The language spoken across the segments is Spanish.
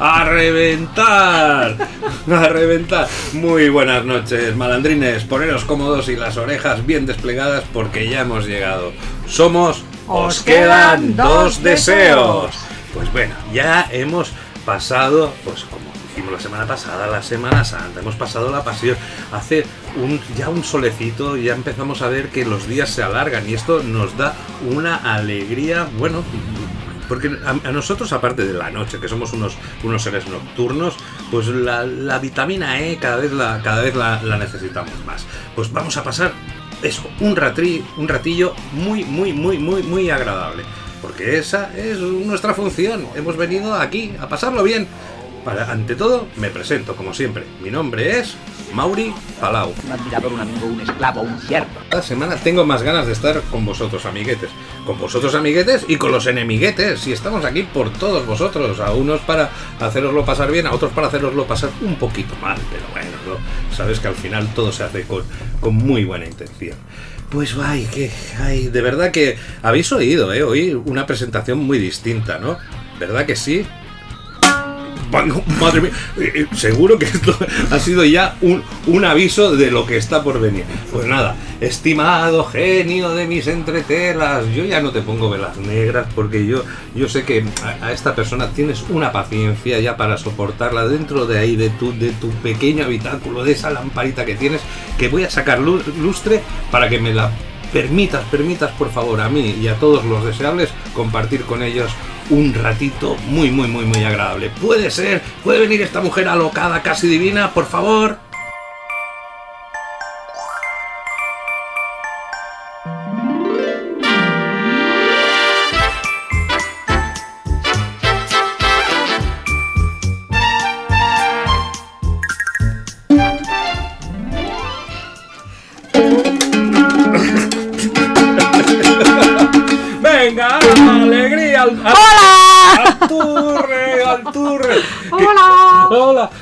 A reventar, a reventar. Muy buenas noches, malandrines. Poneros cómodos y las orejas bien desplegadas porque ya hemos llegado. Somos Os quedan dos deseos. Pues bueno, ya hemos pasado, pues como dijimos la semana pasada, la Semana Santa, hemos pasado la pasión. Hace un, ya un solecito, ya empezamos a ver que los días se alargan y esto nos da una alegría, bueno, porque a, nosotros, aparte de la noche, que somos unos, unos seres nocturnos, pues la, la vitamina E cada vez, la, cada vez la, la necesitamos más. Pues vamos a pasar eso, un, ratri, un ratillo muy, muy, muy, muy, muy agradable. Porque esa es nuestra función. Hemos venido aquí a pasarlo bien. Para, ante todo, me presento como siempre. Mi nombre es Mauri Palau. Un admirador, un amigo, un esclavo, un siervo. Cada semana tengo más ganas de estar con vosotros, amiguetes. Con vosotros, amiguetes, y con los enemiguetes. Y estamos aquí por todos vosotros. A unos para haceroslo pasar bien, a otros para haceroslo pasar un poquito mal. Pero bueno, ¿no? sabes que al final todo se hace con, con muy buena intención. Pues ay, que ay, de verdad que habéis oído, ¿eh? Hoy una presentación muy distinta, ¿no? ¿Verdad que sí? Madre mía, eh, eh, seguro que esto ha sido ya un, un aviso de lo que está por venir. Pues nada, estimado genio de mis entretelas, yo ya no te pongo velas negras porque yo, yo sé que a, esta persona tienes una paciencia ya para soportarla dentro de ahí, de tu, de tu pequeño habitáculo, de esa lamparita que tienes, que voy a sacar lu- lustre para que me la permitas, permitas por favor a mí y a todos los deseables compartir con ellos un ratito muy, muy, muy, muy agradable. Puede ser, puede venir esta mujer alocada, casi divina, por favor.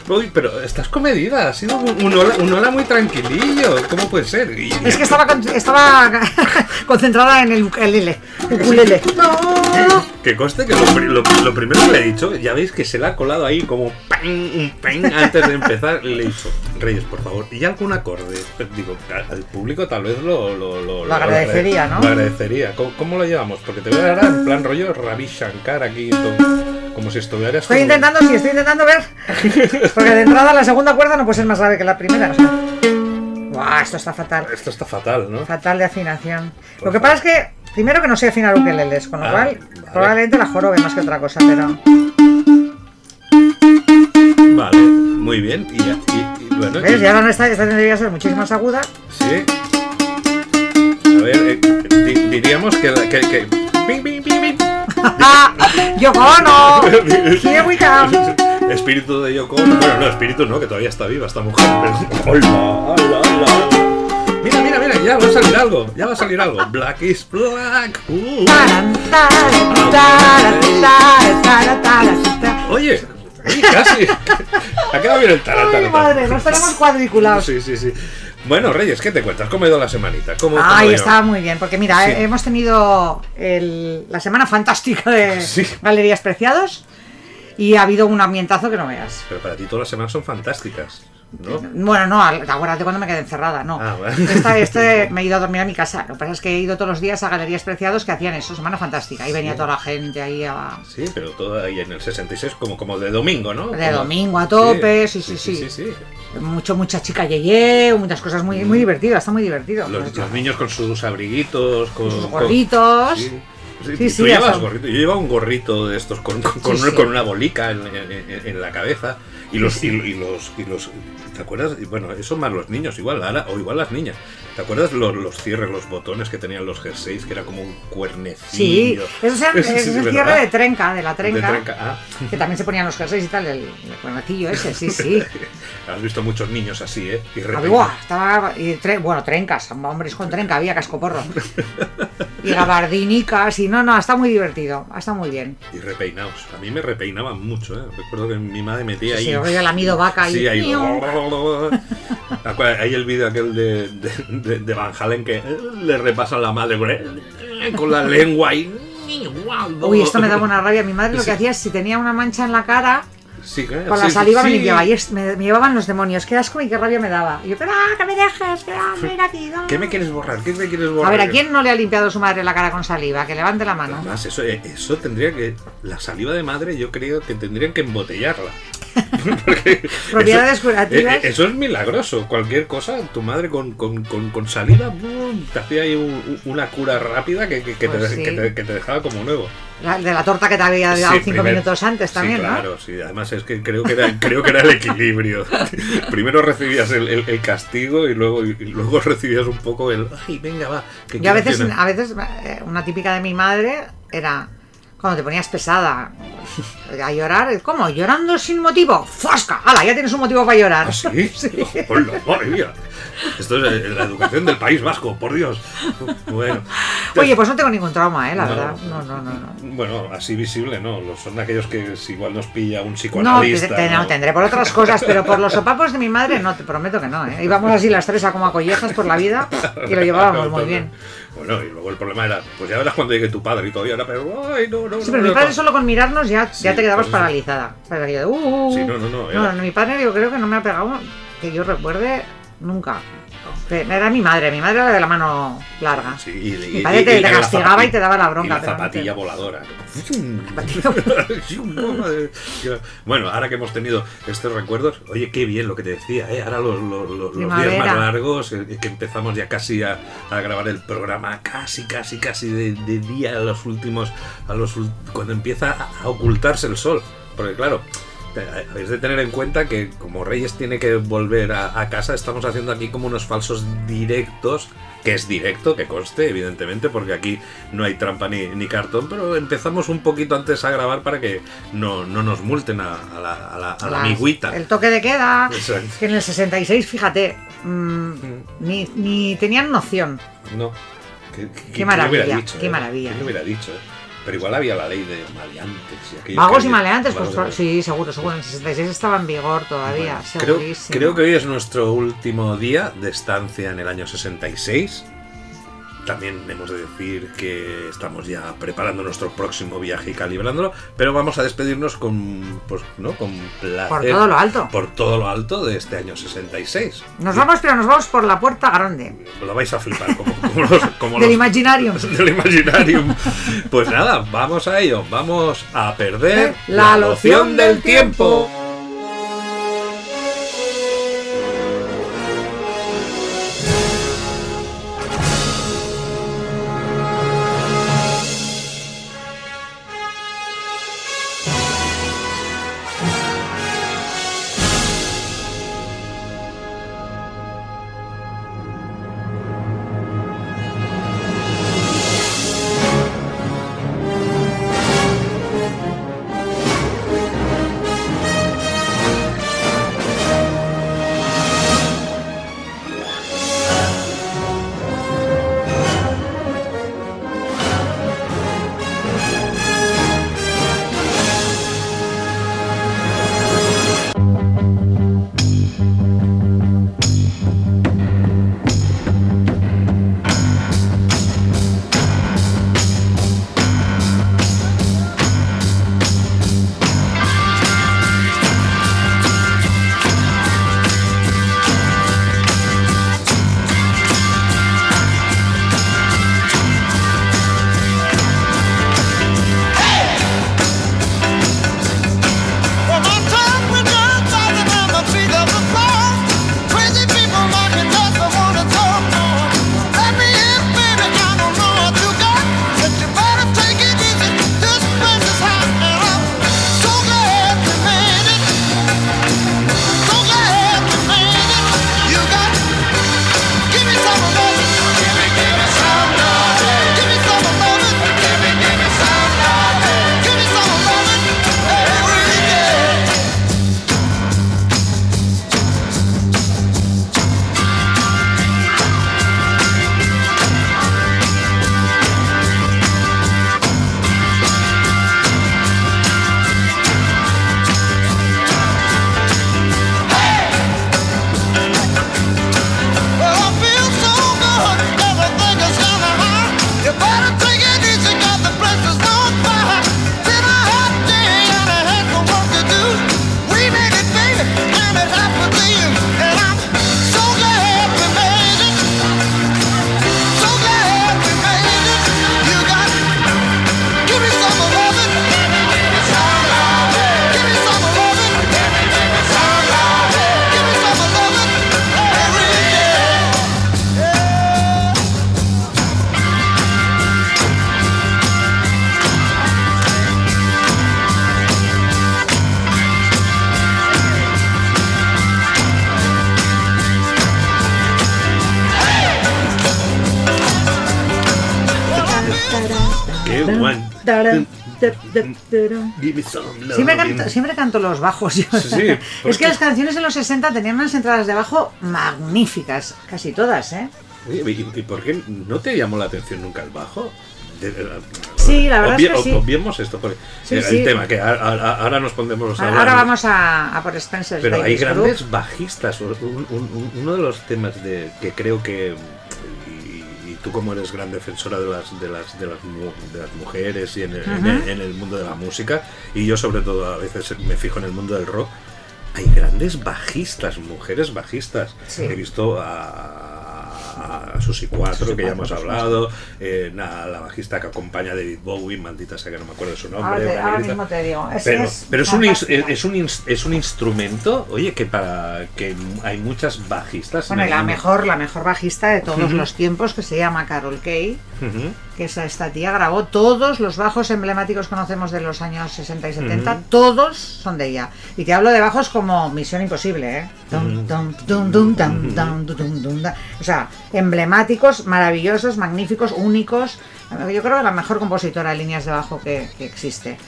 Uy, pero estás comedida, ha sido un, un hola, un hola muy tranquilillo. ¿Cómo puede ser? Y- Es que estaba, con- estaba concentrada en el ukulele. ukulele. Que conste que lo, pri- lo- lo primero que le he dicho, ya veis que se le ha colado ahí como un antes de empezar. Le he dicho, Reyes, por favor, ¿y algún acorde? Pues Digo, al público tal vez lo, lo, lo, Lo agradecería, ¿no? Lo agradecería. ¿Cómo, cómo lo llevamos? Porque te voy a dar en plan rollo Ravi Shankar aquí, to- como si estuvieras. Estoy intentando, sí, estoy intentando ver. Porque de entrada la segunda cuerda no puede ser más grave que la primera. o sea. Esto está fatal. Esto está fatal, ¿no? Fatal de afinación. Por Lo que pasa es que, primero que no sé afinar ukeleles, con lo Ah, cual vale. probablemente la jorobe más que otra cosa, pero. Vale, muy bien. Y, ya- y- y bueno, ¿Ves? y- Y ahora no está, esta tendría que ser muchísimo más aguda. Sí. A ver, eh, di- diríamos que, que, que- Bing, bing, bing, bing. ¡Yoko Ono! Here we come. Espíritu de Yoko. Ono. Bueno, no, espíritu no, que todavía está viva esta mujer. Pero... ¡Hola! ¡Hola! ¡Hola! Mira, mira, mira, ya va a salir algo. Ya va a salir algo. Black is black. Uh. Oye, oye, casi. Quedado bien el tarata. Ay, madre, nos tenemos cuadriculados. Sí, sí, sí. Bueno, Reyes, ¿qué te cuentas? ¿Cómo ha ido la semanita? ¿Cómo, cómo Ay, estaba muy bien, porque mira, Sí. eh, hemos tenido el- la semana fantástica de Sí. Galerías Preciados y ha habido un ambientazo que no veas. Pero para ti todas las semanas son fantásticas, ¿no? Bueno, no, acuérdate cuando me quedé encerrada, no. Ah, bueno. Esta, este me he ido a dormir a mi casa. Lo que pasa es que he ido todos los días a Galerías Preciados que hacían eso, semana fantástica. Y venía toda la gente ahí a, Sí, pero todo ahí en el 66 como, como de domingo, ¿no? De Como- domingo a tope, sí, sí, sí, sí. sí, sí. mucho, mucha chica yeye, muchas cosas muy, muy divertidas, está muy divertido. Los, los niños con sus abriguitos, con sus con- gorritos. Sí. Sí, Sí, tú sí, llevas eso. gorrito. Yo llevaba un gorrito de estos con, con, con una- sí. con una bolica en, en- en- en la cabeza. Y los, y los, y los. ¿Te acuerdas? Bueno, eso más los niños, igual, ahora, o igual las niñas. ¿Te acuerdas los, los cierres, los botones que tenían los jerseys, que era como un Sí, cuernecillo? eso Sí, ese sí, es el ¿verdad? cierre de trenca, de la De trenca, trenca. Ah. que también se ponían los jerseys y tal, el, el cuernecillo ese, sí, sí. Has visto muchos niños así, ¿eh? Y Ah, repeinados. buah, estaba, y tre- bueno, trencas, hombres con trenca, había cascoporro. Y gabardinicas, y no, no, está muy divertido, está muy bien. Y repeinados. A mí me repeinaban mucho, ¿eh? Recuerdo que mi madre metía Sí, ahí. sí, rollo lamido vaca y... Sí, ahí. ¡Miau! Hay el vídeo aquel de, de, de- de Van Halen que le repasa la madre con, la lengua y. Uy, esto me daba una rabia. Mi madre lo que hacía es si tenía una mancha en la cara, Sí, ¿eh? con la Sí, saliva me limpiaba y es- me, me llevaban los demonios. Qué asco y qué rabia me daba. Y yo, pero ah, que me dejes, que ah, mira aquí. no". ¿Qué me quieres borrar? ¿Qué me quieres borrar? A ver, ¿a quién no le ha limpiado su madre la cara con saliva? Que levante la mano. Además, eso, eh, eso tendría que. La saliva de madre, yo creo que tendrían que embotellarla. Propiedades curativas. eh, eh, eso es milagroso. Cualquier cosa, tu madre con, con, con, con saliva ¡bum! te hacía ahí un- una cura rápida que, que, que Pues te, sí. que, te, que te dejaba como nuevo. La- de la torta que te había dado Sí, cinco primer- minutos antes también, sí, ¿no? claro, sí. Además es que creo que era, creo que era el equilibrio. Primero recibías el, el- el castigo y luego, y luego recibías un poco el. Ay, venga, va. que Yo a veces, cenar". a veces, eh, una típica de mi madre era cuando te ponías pesada a llorar. ¿Cómo? ¿Llorando sin motivo? ¡Fosca! ¡Hala! Ya tienes un motivo para llorar. ¿Ah, sí? Hola, madre mía. Esto es eh, la educación del País Vasco, por Dios. Bueno. Oye, pues no tengo ningún trauma, ¿eh? La No. verdad. No, no, no. no. Bueno, así visible, ¿no? Son aquellos que si igual nos pilla un No, te- psicoanalista. te- no, tendré por otras cosas, pero por los sopapos de mi madre no, te prometo que no, ¿eh? Íbamos así las tres a como a collejas por la vida y lo llevábamos muy bien. Bueno, y luego el problema era, pues ya verás cuando llegue tu padre y todavía era, pero, ay, no, no, Sí, no, pero mi padre no". solo con mirarnos ya, Sí, ya te quedabas paralizada. Yo, uh, uh, Sí, no, no, no, No, mi padre yo creo que no me ha pegado, que yo recuerde, nunca. Que Era mi madre, mi madre era de la mano larga. Sí, y, Mi padre te- castigaba y te daba la bronca, Y la pero no te- zapatilla voladora. bueno, ahora que hemos tenido estos recuerdos, oye, qué bien lo que te decía, ¿eh? Ahora los, los- los- los días más largos, eh, que empezamos ya casi a, a grabar el programa, casi, casi, casi de, de día a los últimos, a los ul- cuando empieza a- ocultarse el sol. Porque claro, eh, habéis de tener en cuenta que como Reyes tiene que volver a, a casa, estamos haciendo aquí como unos falsos directos, que es directo, que conste, evidentemente, porque aquí no hay trampa ni, ni cartón, pero empezamos un poquito antes a grabar para que no, no nos multen a, a la, a la, a la Las- amigüita. El toque de queda, Exacto. que en el 66, fíjate, mm, ni, ni tenían noción. No. ¿Qué, Qué maravilla, dicho, qué eh? maravilla, ¿Quién eh? lo hubiera dicho? eh? Pero igual había la ley de maleantes y aquellos Vagos y maleantes, pues maleantes. sí, seguro, seguro. En el 66 estaba en vigor todavía, Bueno, creo, creo que hoy es nuestro último día de estancia en el año 66. También hemos de decir que estamos ya preparando nuestro próximo viaje y calibrándolo, pero vamos a despedirnos con, pues, ¿no? con placer. Por todo lo alto. Por todo lo alto de este año 66. Nos vamos, pero nos vamos por la puerta grande Lo vais a flipar, como, como los, como del los- Imaginarium. del Imaginarium. Pues nada, vamos a ello. Vamos a perder La loción del tiempo. one. Give me some love. Siempre canto, siempre canto los bajos. yo. Sí, sí, es que las canciones de los 60 tenían unas entradas de bajo magníficas, casi todas, ¿eh? Oye, ¿y, y por qué no te llamó la atención nunca el bajo? Sí, la verdad es que sí. Obviemos esto, porque Sí, el, sí. tema, que a- a- ahora nos pondremos a hablar. Ahora vamos a, a por Spencer. Pero hay Group. grandes bajistas. Un- un- un- uno de los temas de, que creo que. Tú, como eres gran defensora de las, de las, de las, de las mujeres y en el, en el- en el mundo de la música, y yo, sobre todo, a veces me fijo en el mundo del rock, hay grandes bajistas, mujeres bajistas. Sí. He visto a, a Susi 4, Susi que ya 4, hemos hablado, eh, na- la bajista que acompaña a David Bowie, maldita sea que no me acuerdo de su nombre. Ahora, te- mismo te digo. Es, Pero, es pero es, un, es, un es un instrumento, oye, que para que hay muchas bajistas. Bueno, la mejor, la mejor bajista de todos los tiempos, que se llama Carol Kay, Ujú que esta, esta tía grabó todos los bajos emblemáticos conocemos de los años 60 y 70, todos son de ella. Y te hablo de bajos como Misión Imposible, ¿eh? O sea, emblemáticos, maravillosos, magníficos, únicos. Yo creo que la mejor compositora de líneas de bajo que, existe.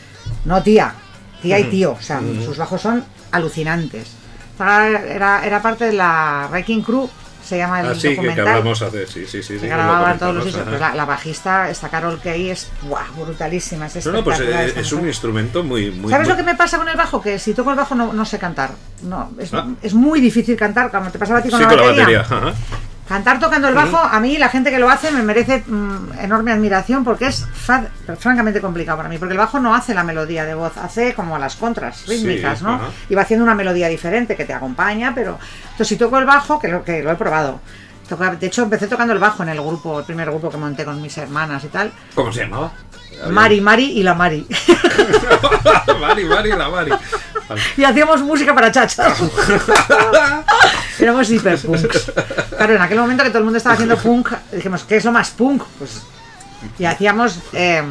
No tía, tía y tío, o sea, sus bajos son alucinantes. Era, era parte de la Wrecking Crew se llama el Ah, sí, que, documental hablamos hace. Sí, sí, sí. sí, grababan todos los. Pues la, la bajista, esta Carol Kay, es ¡buah! brutalísima. Es No, no, pues espectacular eh, es un instrumento muy. muy ¿Sabes muy- lo que me pasa con el bajo? Que si toco el bajo no, no sé cantar. No, es, Ah. es muy difícil cantar, como te pasaba a ti con, Sí, la, con la batería. batería. ajá. Cantar tocando el bajo, a mí la gente que lo hace me merece mm, enorme admiración porque es francamente complicado para mí. Porque el bajo no hace la melodía de voz, hace como las contras rítmicas, Sí, ¿no? ajá. Y va haciendo una melodía diferente que te acompaña, pero. Entonces, si toco el bajo, que lo, que lo he probado. De hecho, empecé tocando el bajo en el grupo, el primer grupo que monté con mis hermanas y tal. ¿Cómo se llamaba? Mari, Mari y la Mari. Mari, Mari, la Mari. Y hacíamos música para chachas. Éramos hiperpunks. Claro, en aquel momento que todo el mundo estaba haciendo punk, dijimos, ¿qué es lo más punk? Pues. Y hacíamos. eh,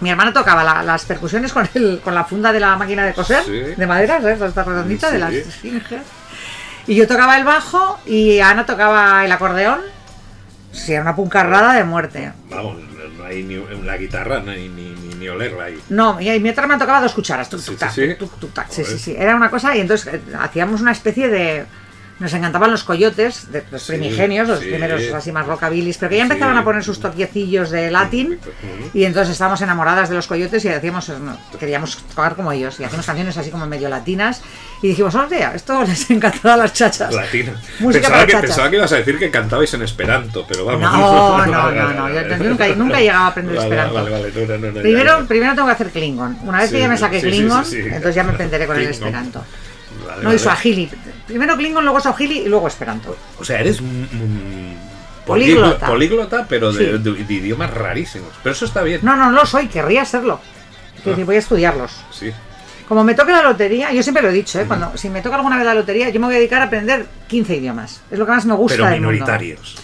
mi hermano tocaba la- las percusiones con, el, con la funda de la máquina de coser, Sí. de madera, ¿sabes? Esta redondita de las esfinges. Y yo tocaba el bajo y Ana tocaba el acordeón. Sí, era una puncarrada de muerte. Vamos, no hay ni la guitarra ni, ni, ni, ni olerla ahí. No, y mi otra hermana tocaba dos cucharas. Tuc, tuc, sí, tac, sí. tuc, tuc, tac. Sí, Joder. sí, sí. Era una cosa y entonces eh, hacíamos una especie de... Nos encantaban los coyotes, de los Sí, primigenios, los sí. primeros así más rockabilis, pero que ya Sí. empezaban a poner sus toquiecillos de latín y entonces estábamos enamoradas de los coyotes y decíamos, no, queríamos tocar como ellos y hacíamos canciones así como medio latinas y dijimos, hostia, esto les encantará a las chachas. Latina. Música pensaba, para que, chachas. pensaba que ibas a decir que cantabais en esperanto, pero vamos. No, no, no, no, yo, nunca, nunca he llegado a aprender Vale, esperanto. Vale, vale, no, no, no, no, Primero, primero tengo que hacer Klingon. Una vez que ya me sí, Klingon, entonces ya me entenderé con el. Esperanto. No, y vale. Swahili. Primero Klingon, luego Swahili y luego Esperanto. O sea, eres un, Políglota. políglota, pero de, Sí. de- de idiomas rarísimos. Pero eso está bien. No, no, no lo soy, querría serlo. Ah. voy a estudiarlos. Sí. Como me toque la lotería, yo siempre lo he dicho, ¿eh? Cuando, si me toca alguna vez la lotería, yo me voy a dedicar a aprender 15 idiomas. Es lo que más me gusta Pero del mundo. minoritarios.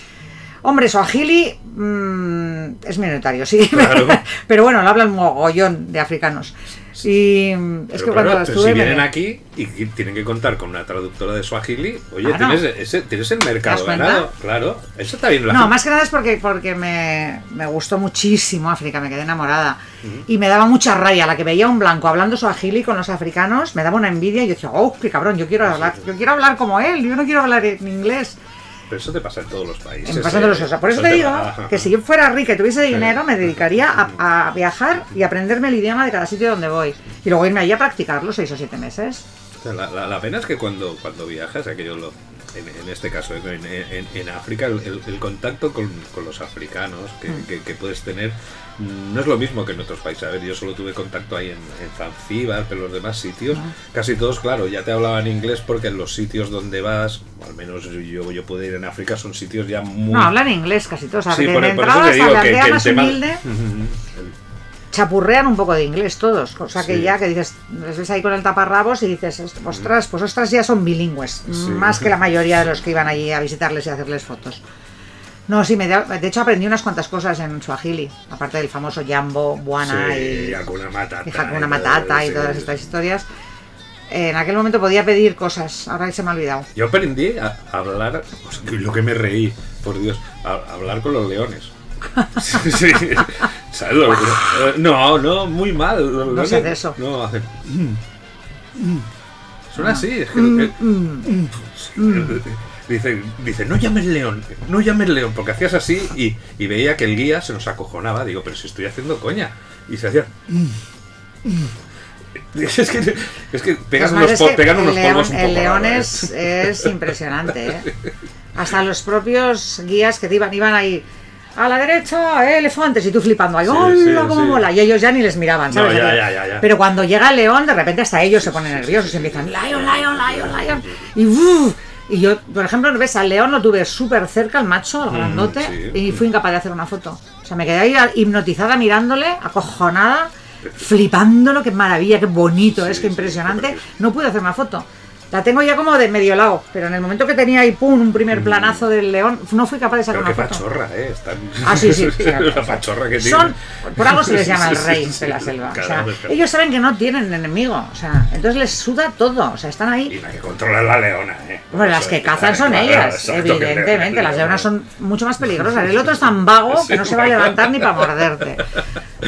Hombre, Swahili mm, es minoritario, sí. Claro. Pero bueno, lo hablan mogollón de africanos. Y mm, es Pero que cuando claro, estuve... si vienen aquí y tienen que contar con una traductora de Swahili, oye, tienes, ese, tienes el mercado ganado. Claro, eso está bien. La No, gente- más que nada es porque, porque me, me gustó muchísimo África, me quedé enamorada. Y me daba mucha raya. La que veía un blanco hablando suajili con los africanos, me daba una envidia y yo decía, oh, qué cabrón, yo quiero hablar, yo quiero hablar como él, yo no quiero hablar en inglés. Pero eso te pasa en todos los países. Pasan de los cosas. Por eso te digo que si yo fuera rica y tuviese dinero, me dedicaría a, a viajar y aprenderme el idioma de cada sitio donde voy. Y luego irme allí a practicarlo seis o siete meses. La, la- la pena es que cuando, cuando viajas, aquello lo, en, en este caso, en, en- en África, el, el- el contacto con, con los africanos que, Mm. que- que puedes tener no es lo mismo que en otros países. A ver, yo solo tuve contacto ahí en, en Zanzíbar, pero los demás sitios, casi todos, claro, ya te hablaban inglés porque en los sitios donde vas, o al menos yo, yo pude ir en África, son sitios ya muy... No, hablan inglés casi todos. O sea, Sí, por, por eso te digo que, que el tema... humilde chapurrean un poco de inglés todos, cosa que Sí. ya que dices, les ves ahí con el taparrabos y dices, ostras, pues ostras ya son bilingües, Sí. más que la mayoría de los que iban allí a visitarles y a hacerles fotos. No, sí, me da- de hecho aprendí unas cuantas cosas en Swahili, aparte del famoso Jambo, Buana Sí, y, Hakuna Matata. y Hakuna Matata y todas estas historias. En aquel momento podía pedir cosas, ahora se me ha olvidado. Yo aprendí a hablar, pues, lo que me reí, por Dios, a, hablar con los leones. Sí, sí, ¿Sabes lo que- eh, No, no, muy mal. No se hace eso. No, hacen. Suena así, es que. Mm, eh, Dice, dice, no llames león, no llames león, porque hacías así y, y veía que el guía se nos acojonaba. Digo, pero si estoy haciendo coña. Y se hacía. Es que, es que pegan unos, po- pegan el unos león, polvos un el poco león raros, es, ¿eh? es impresionante, ¿eh? Hasta los propios guías que te iban, iban ahí a la derecha, elefantes, y tú flipando ahí, ¡hola, sí, cómo sí. mola! Y ellos ya ni les miraban, ¿sabes? ya, ya, ya, ya. Pero cuando llega el león, de repente hasta ellos se ponen nerviosos y empiezan, ¡lion, lion, lion, lion! Y ¡uf! Y yo, por ejemplo, ves, al león lo tuve súper cerca, el macho, el grandote, Mm, sí. y fui incapaz de hacer una foto. O sea, me quedé ahí hipnotizada mirándole, acojonada, flipándolo, qué maravilla, qué bonito, Sí, es sí, impresionante. No pude hacer una foto. La tengo ya como de medio lado, pero en el momento que tenía ahí, pum, un primer planazo del león, no fui capaz de sacar Mm. Pero qué una foto. pachorra, ¿eh? Están... Ah, sí, sí. sí. la pachorra que tiene. Son, por algo se les llama el rey de la selva. O sea, ellos saben que no tienen enemigo. O sea, entonces les suda todo. O sea, están Y ahí. la que controla la leona, ¿eh? Bueno, las que cazan son ellas, evidentemente. Las leonas son mucho más peligrosas. El otro es tan vago que no se va a levantar ni para morderte.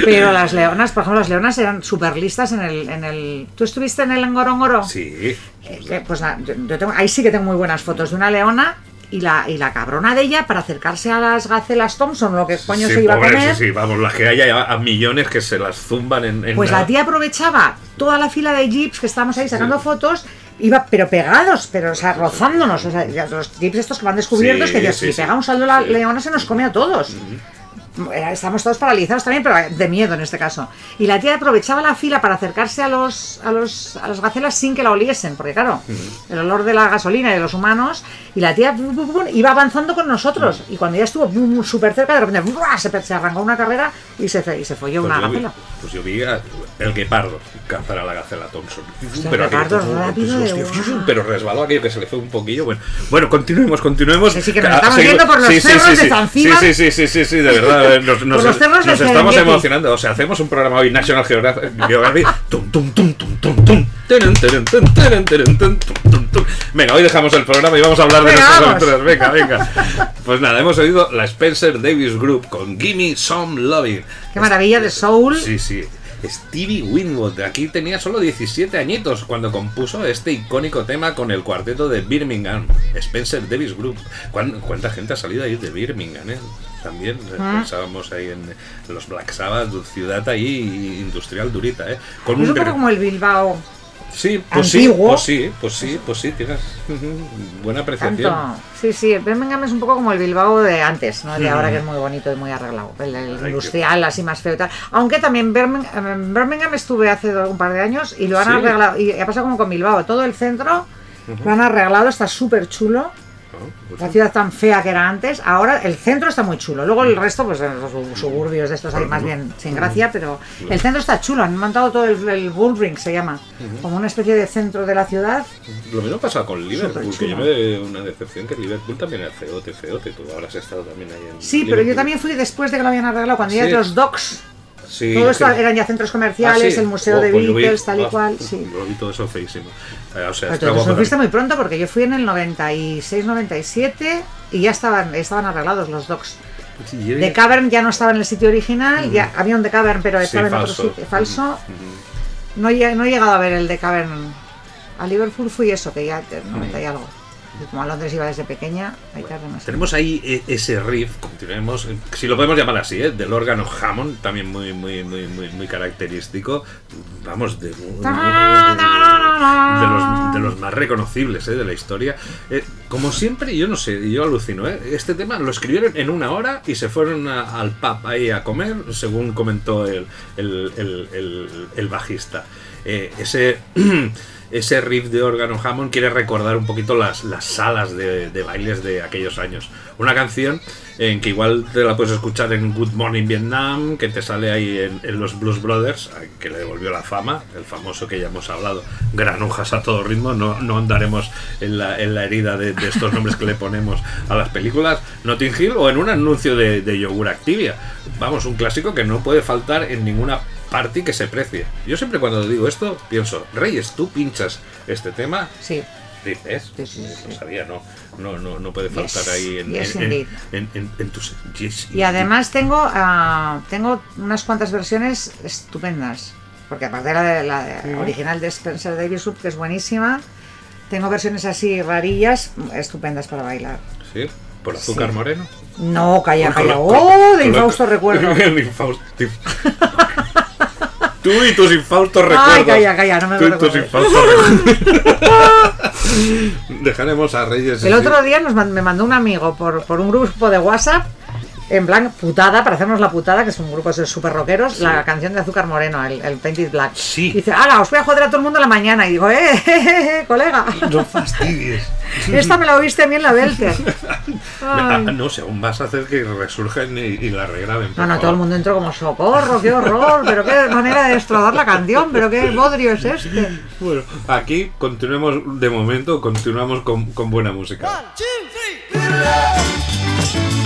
Pero las leonas, por ejemplo, las leonas eran súper listas en el, en el... ¿Tú estuviste en el Ngorongoro? Sí. Eh, que, pues yo, tengo, ahí sí que tengo muy buenas fotos de una leona y la, y la cabrona de ella para acercarse a las gacelas Thompson, lo que coño sí, se iba a comer. Sí, sí, vamos, las que hay a, millones que se las zumban en. en Pues la tía aprovechaba toda la fila de jeeps que estábamos ahí sacando fotos, iba pero pegados, pero o sea, rozándonos. O sea, los jeeps estos que van descubiertos, que Dios, si pega un saldo la leona se nos come a todos. Eh, Estamos todos paralizados también, pero de miedo en este caso. Y la tía aprovechaba la fila para acercarse a los a los a las gacelas sin que la oliesen, porque claro, el olor de la gasolina y de los humanos, y la tía iba avanzando con nosotros. Y cuando ya estuvo súper cerca, de repente se, se arrancó una carrera y se, y se folló Pues una yo, vi, gacela. pues yo vi a- el guepardo cazar a la gacela Thompson. Hostia, pero aquello, rápido de hostia, guau. pero resbaló aquello que se le fue un poquillo. Bueno, bueno continuemos, continuemos. Sí, sí, que nos Ah, estamos seguimos- yendo por los sí, cerros sí, de sí. Zanzíbar. Sí, sí, sí, sí, sí, de verdad. eh, Nos, nos- los cerros de nos estamos Serengeti. emocionando. O sea, hacemos un programa hoy National Geographic. Tum, tum, tum, tum, tum, tum. Venga, hoy dejamos el programa y vamos a hablar de nuestras aventuras. Venga, venga. Pues nada, hemos oído la Spencer Davis Group con Gimme Some Loving. Qué maravilla de soul. Sí, sí. Stevie Winwood, aquí tenía solo 17 añitos cuando compuso este icónico tema con el cuarteto de Birmingham, Spencer Davis Group. ¿Cuán- ¿Cuánta gente ha salido ahí de Birmingham? eh? También eh, Ah. pensábamos ahí en los Black Sabbath, ciudad ahí industrial durita, ¿eh? Con un como el Bilbao. Sí, pues sí, antiguo. pues sí, pues sí, pues sí, tienes buena apreciación. Tanto. Sí, sí, el Birmingham es un poco como el Bilbao de antes, ¿no? De ahora que es muy bonito y muy arreglado. El, industrial, así más feo y tal. Aunque también Birmingham, en Birmingham estuve hace un par de años y lo han Sí. arreglado. Y ha pasado como con Bilbao. Todo el centro lo han arreglado, está súper chulo. Pues La ciudad tan fea que era antes, ahora el centro está muy chulo. Luego el resto, pues los sub- suburbios de estos ahí más bien sin gracia, pero el centro está chulo. Han montado todo el, el Bullring, se llama, como una especie de centro de la ciudad. Lo mismo pasa con Liverpool, que yo me de una decepción que Liverpool también era feote, feote. Tú ahora has estado también ahí en Sí, pero yo también fui después de que lo habían arreglado, cuando Sí. ya los docks. Sí, Todo esto que- eran ya centros Ah, comerciales, sí. el museo Oh, de pues vi- Beatles, tal y ah, cual. Sí. Lo vi todo eso feísimo. Eh, o sea, Pero tú fuiste muy pronto porque yo fui en el 96-97 y ya estaban, estaban arreglados los docks. Sí, yo The Cavern ya no estaba en el sitio original, ya había un The Cavern, pero estaba en otro falso. sitio falso. No, he- no he llegado a ver el The Cavern. A Liverpool fui eso, que ya te- 90 y algo. Como a Londres iba desde pequeña, ahí tarde más. Tenemos ahí e- ese riff, continuemos, si lo podemos llamar así, ¿eh? del órgano Hammond, también muy, muy, muy, muy, muy característico. Vamos, de, de los, de los más reconocibles ¿eh? de la historia. Eh, como siempre, yo no sé, yo alucino, ¿eh? este tema lo escribieron en una hora y se fueron a- al pub ahí a comer, según comentó el, el, el- el- el bajista. Eh, ese... Ese riff de órgano Hammond quiere recordar un poquito las, las salas de, de bailes de aquellos años. Una canción en que igual te la puedes escuchar en Good Morning Vietnam, que te sale ahí en, en los Blues Brothers, que le devolvió la fama, el famoso que ya hemos hablado, granujas a todo ritmo, no, no andaremos en la, en la herida de, de estos nombres que le ponemos a las películas, Notting Hill o en un anuncio de, de yogur Activia. Vamos, un clásico que no puede faltar en ninguna party que se precie. Yo siempre cuando digo esto pienso, Reyes, tú pinchas este tema Sí. actriz es. Sí, sí, sí. Lo sabía, no, no, no, no puede faltar Yes, ahí en, yes, en, en, indeed. en- en- en tus. yes, Y además tengo, ah, tengo unas cuantas versiones estupendas. Porque aparte de la, de- la original de Spencer Davis, que es buenísima, tengo versiones así rarillas, estupendas para bailar. Sí, por azúcar Sí. moreno. No, calla, calla. ¡Oh! De infausto recuerdo. Tú y tus infaustos Ay, recuerdos. calla, calla, no me Tú y tus infaustos recuerdos. Dejaremos a Reyes. El así. otro día nos me mandó un amigo por, por un grupo de WhatsApp, en plan putada, para hacernos la putada, que es un grupo de super rockeros, la canción de Azúcar Moreno, el, el Painted Black. Sí. Dice, ¡Hala, os voy a joder a todo el mundo a la mañana! Y digo, ¡eh, eh, eh, colega! No fastidies. Esta me la oíste a mí en la Belter. Ah, no sé, aún vas a hacer que resurjan y, y la regraben. No, no, favor. todo el mundo entró como socorro, qué horror, pero qué manera de destrozar la canción, pero qué bodrio es este. Bueno, aquí continuemos, de momento, continuamos con, con buena música. Feeling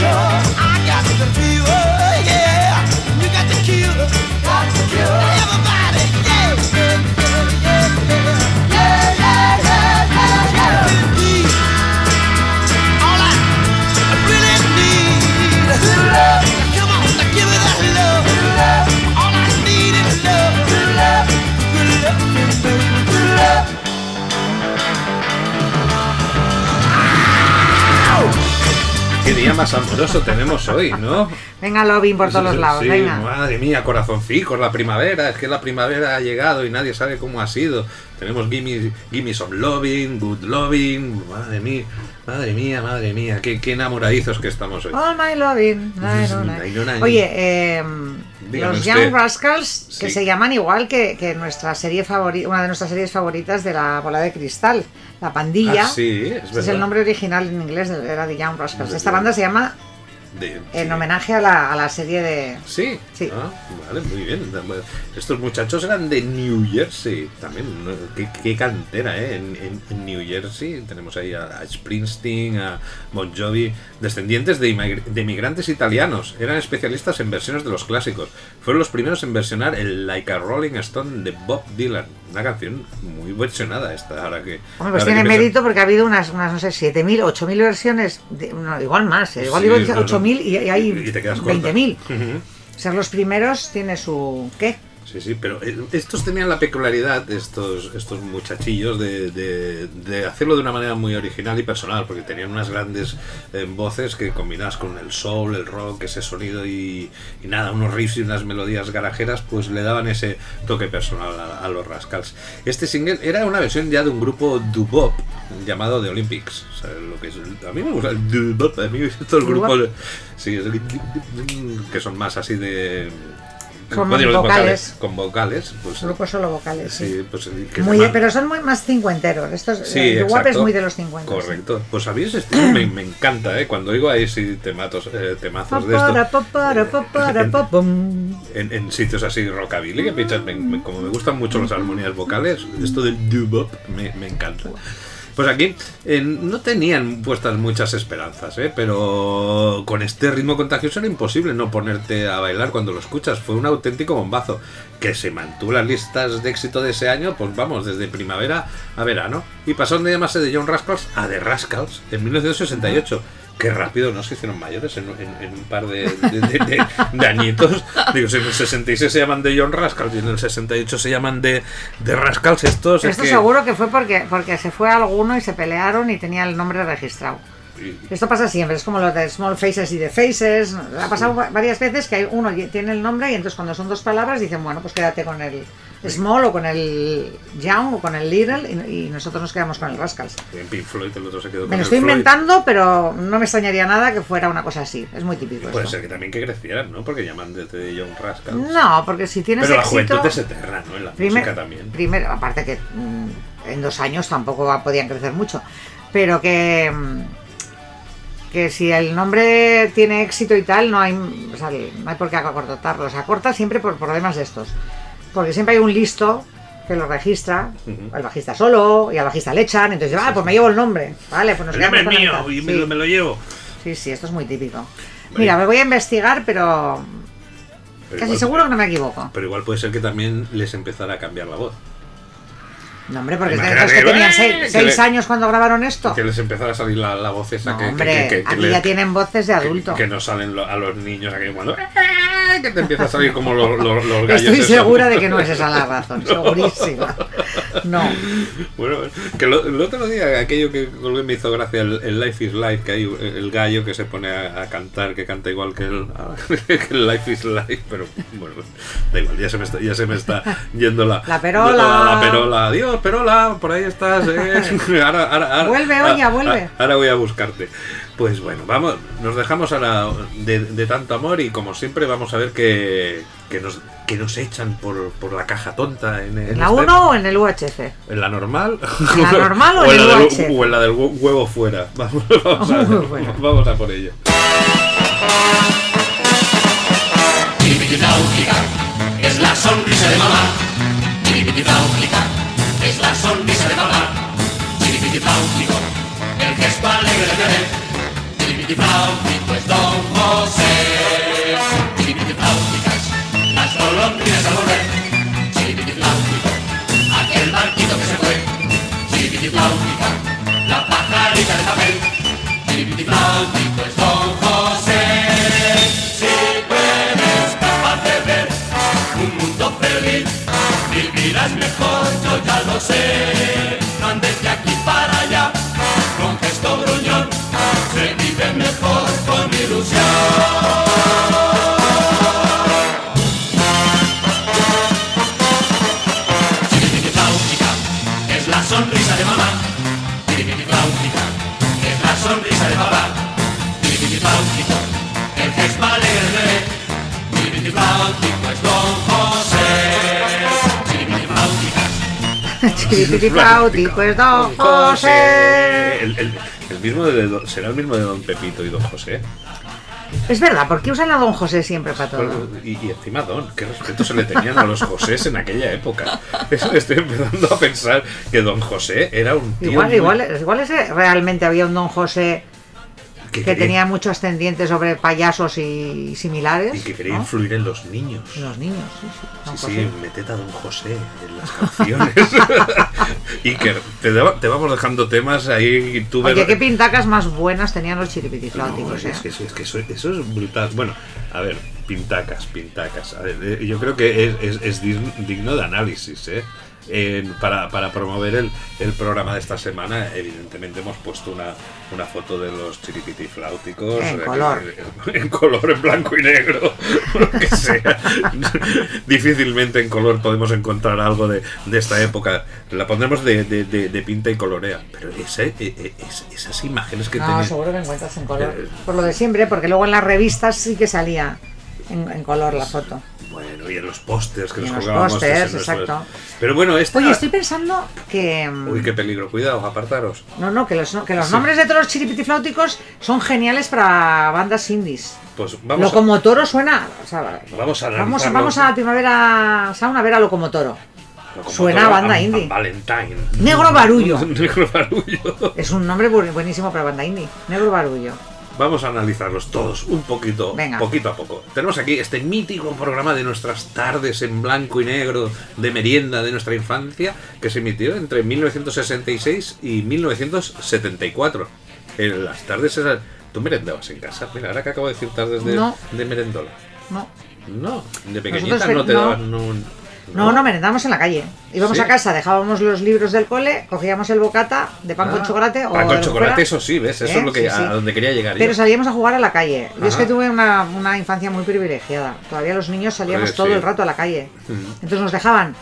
show. Día más amoroso tenemos hoy, ¿no? Venga, lobbying por todos los lados, Sí, venga. Madre mía, corazoncicos, la primavera. Es que la primavera ha llegado y nadie sabe cómo ha sido. Tenemos Gimme, gimme Some Loving, Good Loving. Madre mía, madre mía, madre mía. Qué, qué enamoradizos que estamos hoy. All my loving. No, no, no. Oye, eh, Dígame los. Young Rascals, que Sí. se llaman igual que, que nuestra serie favorita, una de nuestras series favoritas de la bola de cristal, La Pandilla. Ah, sí, es es el nombre original en inglés, era de Young Rascals. Esta banda se llama De- en sí. homenaje a la, a la serie de... Sí, Sí. Ah, vale, muy bien. Estos muchachos eran de New Jersey también. Qué, qué cantera, ¿eh? En, en- en New Jersey tenemos ahí a, a Springsteen, a Bon Jovi, descendientes de, de inmigrantes italianos. Eran especialistas en versiones de los clásicos. Fueron los primeros en versionar el Like a Rolling Stone de Bob Dylan. Una canción muy versionada esta, ahora que... Hombre, pues tiene mérito porque ha habido unas, unas no sé, 7.000, 8.000 versiones, de- no, igual más, eh, igual Sí, digo no, no. 8.000 y hay Y quedas corta. 20.000. Ujú. Ser los primeros tiene su... ¿Qué? Sí, sí, pero eh, estos tenían la peculiaridad, estos, estos muchachillos, de, de- de hacerlo de una manera muy original y personal, porque tenían unas grandes eh, voces que combinadas con el soul, el rock, ese sonido y, y nada, unos riffs y unas melodías garajeras, pues le daban ese toque personal a, a los Rascals. Este single era una versión ya de un grupo doo-wop llamado The Olympics. O sea, lo que es, a mí me gusta el doo-wop, a mí estos grupos sí, que son más así de... Con ¿cómo digo? vocales. Con vocales, pues Grupos solo vocales, sí. Sí, pues que Muy, pero son muy más cincuenteros. Estos, Sí, el guap es muy de los 50. Correcto. Pues a mí ese estilo me, me encanta, ¿eh? Cuando oigo ahí sí tematos, eh, temazos de esto. papum. En, en sitios así rockabilly, que me- me- como me gustan mucho las armonías vocales, esto del doo-wop me, me encanta. Pues aquí eh, no tenían puestas muchas esperanzas, ¿eh? pero con este ritmo contagioso era imposible no ponerte a bailar cuando lo escuchas. Fue un auténtico bombazo que se mantuvo las listas de éxito de ese año, pues vamos, desde primavera a verano. Y pasaron de llamarse de John Rascals a The Rascals en 1968. Qué rápido, ¿no? Se hicieron mayores en, en- en un par de, de- de- de- de añitos. Digo, si en el 66 se llaman de John Rascals y en el 68 se llaman de, de Rascals estos. es Esto que- seguro que fue porque, porque se fue alguno y se pelearon y tenía el nombre registrado. Esto pasa siempre, es como lo de Small Faces y de Faces. Ha pasado va- varias veces que hay uno tiene el nombre y entonces cuando son dos palabras dicen, bueno, pues quédate con el Small o con el Young o con el Little y, y nosotros nos quedamos con el Rascals. En Pink Floyd el otro se quedó con Me lo el estoy Floyd. inventando, pero no me extrañaría nada que fuera una cosa así. Es muy típico. Puede esto. ser que también que crecieran, ¿no? Porque llaman desde John Rascals. No, porque si tienes Pero la éxito... juventud es eterna, ¿no? En la Primer- música también. Primero, aparte que mm, en dos años tampoco podían crecer mucho, pero que mm, que si el nombre tiene éxito y tal, no hay, o sea, no hay por qué acortarlo. Se acorta siempre por problemas de estos. Porque siempre hay un listo que lo registra, al bajista solo, y al bajista le echan, entonces, ah, pues me llevo el nombre. Vale, pues nos El nombre es mío y me, Sí. lo- me lo llevo. Sí, sí, esto es muy típico. Mira, me voy a investigar, pero Pero casi igual- seguro que no me equivoco. Pero igual puede ser que también les empezara a cambiar la voz. No, hombre, porque es que tenían seis, que años cuando grabaron esto. Que les empezara a salir la, la voz esa No, que, hombre, que- aquí le- ya tienen voces de adulto. Que, no salen lo- a los niños aquí cuando. ¡Eh! Que te empieza a salir como los, los, los gallos. Estoy esos. segura de que no es esa la razón, segurísima. No. Bueno, que lo- el otro día, aquello que me hizo gracia, el, el Life is Life, que hay el gallo que se pone a, a cantar, que canta igual que el, que el Life is Life, pero bueno, da igual, ya se me está, ya se me está yendo la, La perola. La, la perola. Adiós, perola, por ahí estás. eh. Ahora, ahora, ahora- Vuelve, ahora- Oña, vuelve. Ahora voy a buscarte. Pues bueno, vamos, nos dejamos ahora de, de tanto amor y como siempre vamos a ver que, que, nos, que nos echan por, por la caja tonta en, el ¿En la este- 1 o en el UHC? ¿En la normal? ¿En la normal o en en el la del, o en la del hue- huevo fuera? Vamos, vamos, a, fuera. vamos a por ello. Es la sonrisa de mamá. Es la sonrisa de mamá. El gesto alegre de bebé. Chiripititláutico es Don José. Chiripititláuticas, las golondrinas al volver. Chiripititláutico, aquel barquito que se fue. Chiripititláutica, la pajarita de papel. Chiripititláutico es Don José. Si puedes capaz de ver un mundo feliz, vivirás mejor, yo ya lo sé. No Es Don José. El, el- el mismo de, Don- será el mismo de Don Pepito y Don José. Es verdad, ¿por qué usan a Don José siempre para todo? Y, y encima Don, qué respeto se le tenían a los Josés en aquella época. Estoy empezando a pensar que Don José era un tío Igual, muy- igual, igual ese realmente había un Don José que quería- tenía mucho ascendiente sobre payasos y similares. y que quería ¿no? influir en los niños. Los niños, sí, sí. Sí, José. sí, metete a Don José en las canciones. Iker, te, te vamos dejando temas ahí tú Oye, ves- qué pintacas más buenas tenían los No, chiripitifláuticos, es, ¿eh? que, eso- es que eso, eso es brutal. Bueno, a ver, pintacas, pintacas. A ver, eh, yo creo que es, es- digno de análisis, ¿eh? En- para, para promover el, el programa de esta semana, evidentemente hemos puesto una, una foto de los chiripitifláuticos. En eh, color. En color, en blanco y negro, lo que sea. Difícilmente en color podemos encontrar algo de, de esta época. La pondremos de, de- de- de pinta y colorea. Pero ese, eh, es- esas imágenes que No, seguro que encuentras en color. Eh, Por lo de siempre, porque luego en las revistas sí que salía en, en color la foto. Bueno, y en los pósters que Y nos los pósters, exacto. Pero bueno, esta... Oye, estoy pensando que. mm, Uy, qué peligro, cuidado, apartaros. No, no, que los, que los Sí. nombres de todos los chiripitifláuticos son geniales para bandas indies. Pues vamos, a, Locomotoro suena. o sea, vamos a vamos, vamos a la primavera Sound a ver a Locomotoro. como suena banda a- a indie. Valentine. Negro Barullo. Negro Barullo. Es un nombre bu- buenísimo para banda indie. Negro Barullo. Vamos a analizarlos todos un poquito, Venga. poquito a poco. Tenemos aquí este mítico programa de nuestras tardes en blanco y negro de merienda de nuestra infancia que se emitió entre 1966 y 1974. En las tardes esas ¿Tú merendabas en casa? Mira, ahora que acabo de decir tardes de, No. de merendola. No. No, de pequeñita Nosotros, no te no. daban un... No, no, merendamos en la calle. Íbamos Sí. a casa, dejábamos los libros del cole, cogíamos el bocata de pan con Ah, chocolate o Pan con chocolate, fuera, eso sí, ¿ves? Eso ¿eh? es lo que, Sí, sí. a donde quería llegar Pero yo. salíamos a jugar a la calle. Yo es que tuve una, una infancia muy privilegiada. Todavía los niños salíamos todo el rato a la calle. Entonces nos dejaban.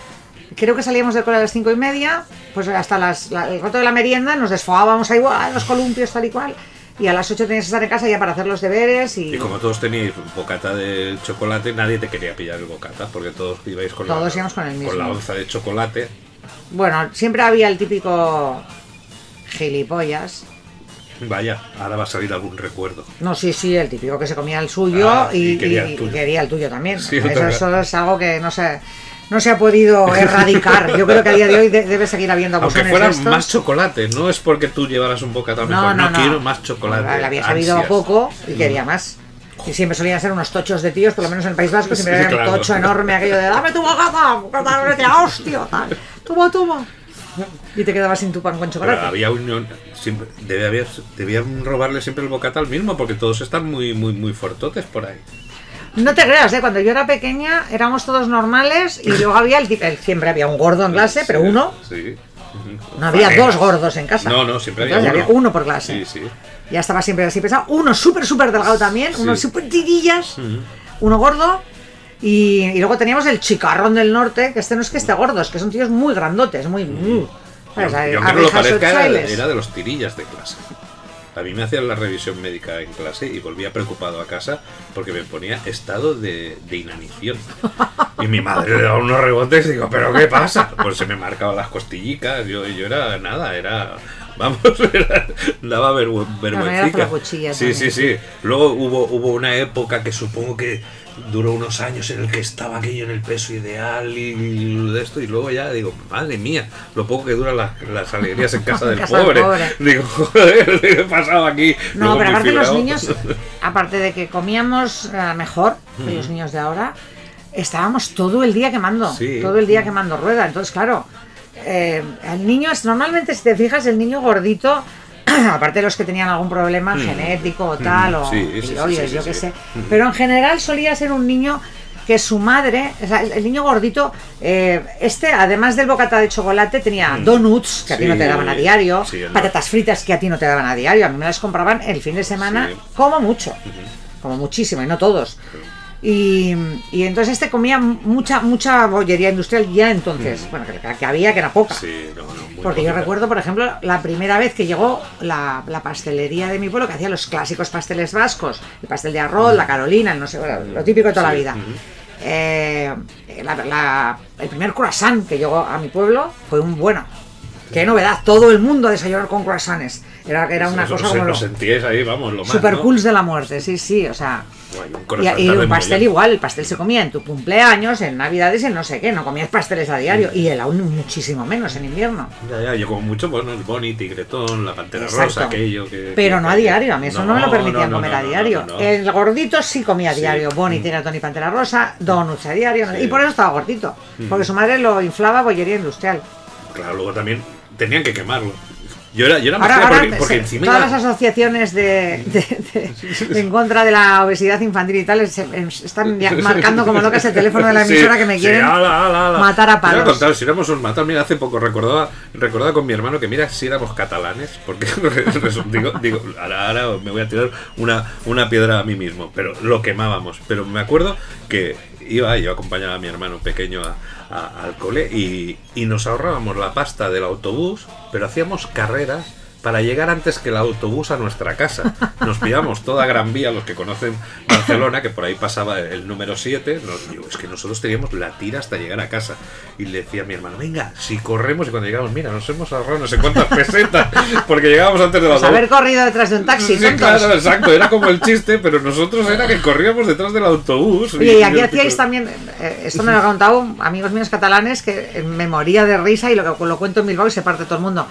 Creo que salíamos del cole a las cinco y media, pues hasta las, la- el rato de la merienda nos desfogábamos ahí, los columpios, tal y cual. Y a las 8 tenías que estar en casa ya para hacer los deberes y, Y como todos teníais bocata de chocolate, nadie te quería pillar el bocata, porque todos ibais con, Todos la, íbamos con el mismo. la onza de chocolate. bueno, siempre había el típico gilipollas. Vaya, ahora va a salir algún recuerdo. No, sí, sí, el típico que se comía el suyo Ah, y, y quería el y- tuyo. quería el tuyo también. Sí, eso, eso es algo que no se, no se ha podido erradicar. Yo creo que a día de hoy de- debe seguir habiendo Aunque abusones fuera de estos. más chocolate, no es porque tú llevaras un bocata mejor, no, quiero más chocolate. Le había sabido ansias. poco y quería más. Y siempre solían ser unos tochos de tíos, por lo menos en el País Vasco, siempre Sí, había claro. un tocho enorme aquello de dame tu bocata, bocata, vete a hostia, tal. Toma, toma. Y te quedabas sin tu pan con Pero chocolate. había un. Siempre, debe haber, debían robarle siempre el bocata al mismo, porque todos están muy, muy, muy fortotes por ahí. No te creas, ¿eh? cuando yo era pequeña éramos todos normales y luego había el tipo, siempre había un gordo en clase, pero uno, Sí. no había dos gordos en casa. No, no, siempre había Entonces, uno. uno por clase. Sí, sí. Ya estaba siempre así pensado. Uno súper, súper delgado también, Sí. uno súper tirillas, uno gordo. Y, y luego teníamos el chicarrón del norte, que este no es que esté gordo, es que son tíos muy grandotes, muy... uh, ¿sabes? Y A- aunque no lo abejas parezca, era, era de los tirillas de clase. A mí me hacían la revisión médica en clase y volvía preocupado a casa porque me ponía estado de, de inanición. Y mi madre le daba unos rebotes y digo, ¿pero qué pasa? Pues se me marcaban las costillicas, yo, yo era nada, era... Vamos, era- daba vergü- era vergüencica. flacuchilla Sí, también. sí, sí. Luego hubo, hubo una época que supongo que duró unos años en el que estaba aquello en el peso ideal y, y de esto y luego ya digo, madre mía, lo poco que duran las, las alegrías en casa del Casa del pobre. Digo, joder, ¿qué he pasado aquí? No, pero aparte los niños, aparte de que comíamos eh, mejor que los niños de ahora, estábamos todo el día quemando, Sí. todo el día quemando rueda. Entonces, claro, eh, el niño es normalmente, si te fijas, el niño gordito, aparte de los que tenían algún problema genético o tal, o Mm. Sí, sí, sí, tiroides, sí, yo qué sé, pero en general solía ser un niño que su madre, o sea, el, niño gordito, eh, este, además del bocata de chocolate, tenía donuts, que a ti no te Mm. Daban a diario, patatas fritas que a ti no te daban a diario, a mí me las compraban el fin de semana, como mucho, como muchísimo, y no todos. Y, y entonces este comía mucha mucha bollería industrial ya entonces, bueno, que, que había, que era poca. Sí, no, no, Porque yo poquita. recuerdo, por ejemplo, la primera vez que llegó la, la pastelería de mi pueblo, que hacía los clásicos pasteles vascos, el pastel de arroz, la carolina, no sé, bueno, lo típico de toda la Sí, vida. ujú. Eh, la- la- el primer croissant que llegó a mi pueblo fue un bueno. Qué novedad, todo el mundo a desayunar con croissants. Era, era una Eso, cosa como lo lo, sentíais ahí, vamos, lo más, super ¿no? cools de la muerte, sí, sí, o sea. Y, y un pastel igual, el pastel se comía en tu cumpleaños, en navidades, en no sé qué, no comías pasteles a diario. Y el aún muchísimo menos en invierno. Ya, ya, yo como mucho, bueno, el Boni, Tigretón, la Pantera Exacto. Rosa, aquello que... Pero que- no a diario, a mí eso no, me lo permitían no, no, comer a diario. El gordito sí comía a Sí. diario, Bonnie, Mm. Tigretón y Pantera Rosa, donuts a diario. Sí. Mm. Y por eso estaba gordito, porque su madre lo inflaba bollería industrial. Claro, luego también tenían que quemarlo. Yo era, yo era más Ahora, ahora porque, porque se- encima todas las asociaciones de, de- de- en contra de la obesidad infantil y tal se- están ya marcando como locas el teléfono de la Sí, emisora que me sí, quieren ala, ala, ala. matar a palos. si éramos un matar, mira, hace poco recordaba, recordaba con mi hermano que mira si éramos catalanes, porque digo, digo, ahora, ahora me voy a tirar una, una piedra a mí mismo, pero lo quemábamos. Pero me acuerdo que iba, yo acompañaba a mi hermano pequeño a- a- al cole y, y nos ahorrábamos la pasta del autobús, pero hacíamos carreras para llegar antes que el autobús a nuestra casa. Nos pillamos toda Gran Vía, los que conocen Barcelona, que por ahí pasaba el número 7. Nos, digo, es que nosotros teníamos la tira hasta llegar a casa. Y le decía a mi hermano, venga, si corremos y cuando llegamos, mira, nos hemos ahorrado no sé cuántas pesetas, porque llegábamos antes del Pues autobús. haber corrido detrás de un taxi, Sí, claro, exacto, era como el chiste, pero nosotros era que corríamos detrás del autobús. Oye, y aquí hacíais también, eh, esto me lo han contado amigos míos catalanes, que me moría de risa y lo lo cuento en Bilbao y se parte todo el mundo.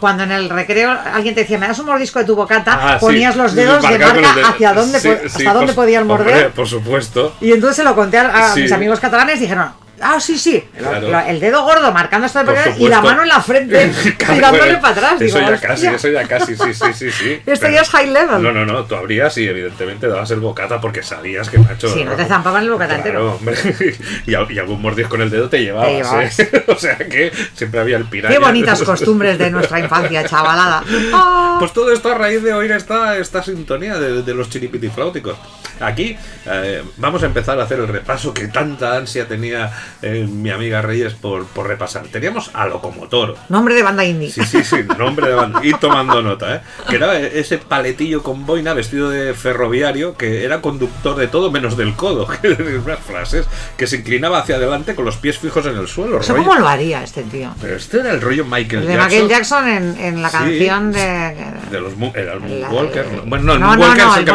Cuando en el recreo alguien te decía, me das un mordisco de tu bocata, Ah, sí, ponías los dedos de marca dedos. hacia dónde, Sí, po- sí, hasta dónde por- podían hombre, morder. por supuesto. Y entonces se lo conté a, mis amigos catalanes y dijeron, Ah, sí, sí. Claro. el dedo gordo marcando esta Por y la mano en la frente, tirándole bueno, para atrás. Eso Digo, ya casi, hostia. eso ya casi, sí, sí, sí, sí. Esto Pero- ya es high level. No, no, no, tú abrías y evidentemente dabas el bocata porque sabías que macho. Sí, no te zampaban el bocata Claro, hombre. Y, al- y algún mordisco con el dedo te llevabas, llevabas. ¿eh? O sea que siempre había el piraña. Qué bonitas costumbres de nuestra infancia, chavalada. Ah. Pues todo esto a raíz de oír esta, esta sintonía de, de los chiripitifláuticos. Aquí eh, vamos a empezar a hacer el repaso que tanta ansia tenía eh, mi amiga Reyes por, por repasar. Teníamos a Locomotoro. Nombre de banda indie. Sí, sí, sí, nombre de banda. Y tomando nota, ¿eh? Que era ese paletillo con boina vestido de ferroviario que era conductor de todo menos del codo. Que unas frases que se inclinaba hacia adelante con los pies fijos en el suelo. ¿Eso rollo- cómo lo haría este tío? Pero este era el rollo Michael El de Jackson. Michael Jackson en, en la Sí. canción de. De los era el la- Moonwalker. ¿no? Bueno, no, el Moonwalker no, es el de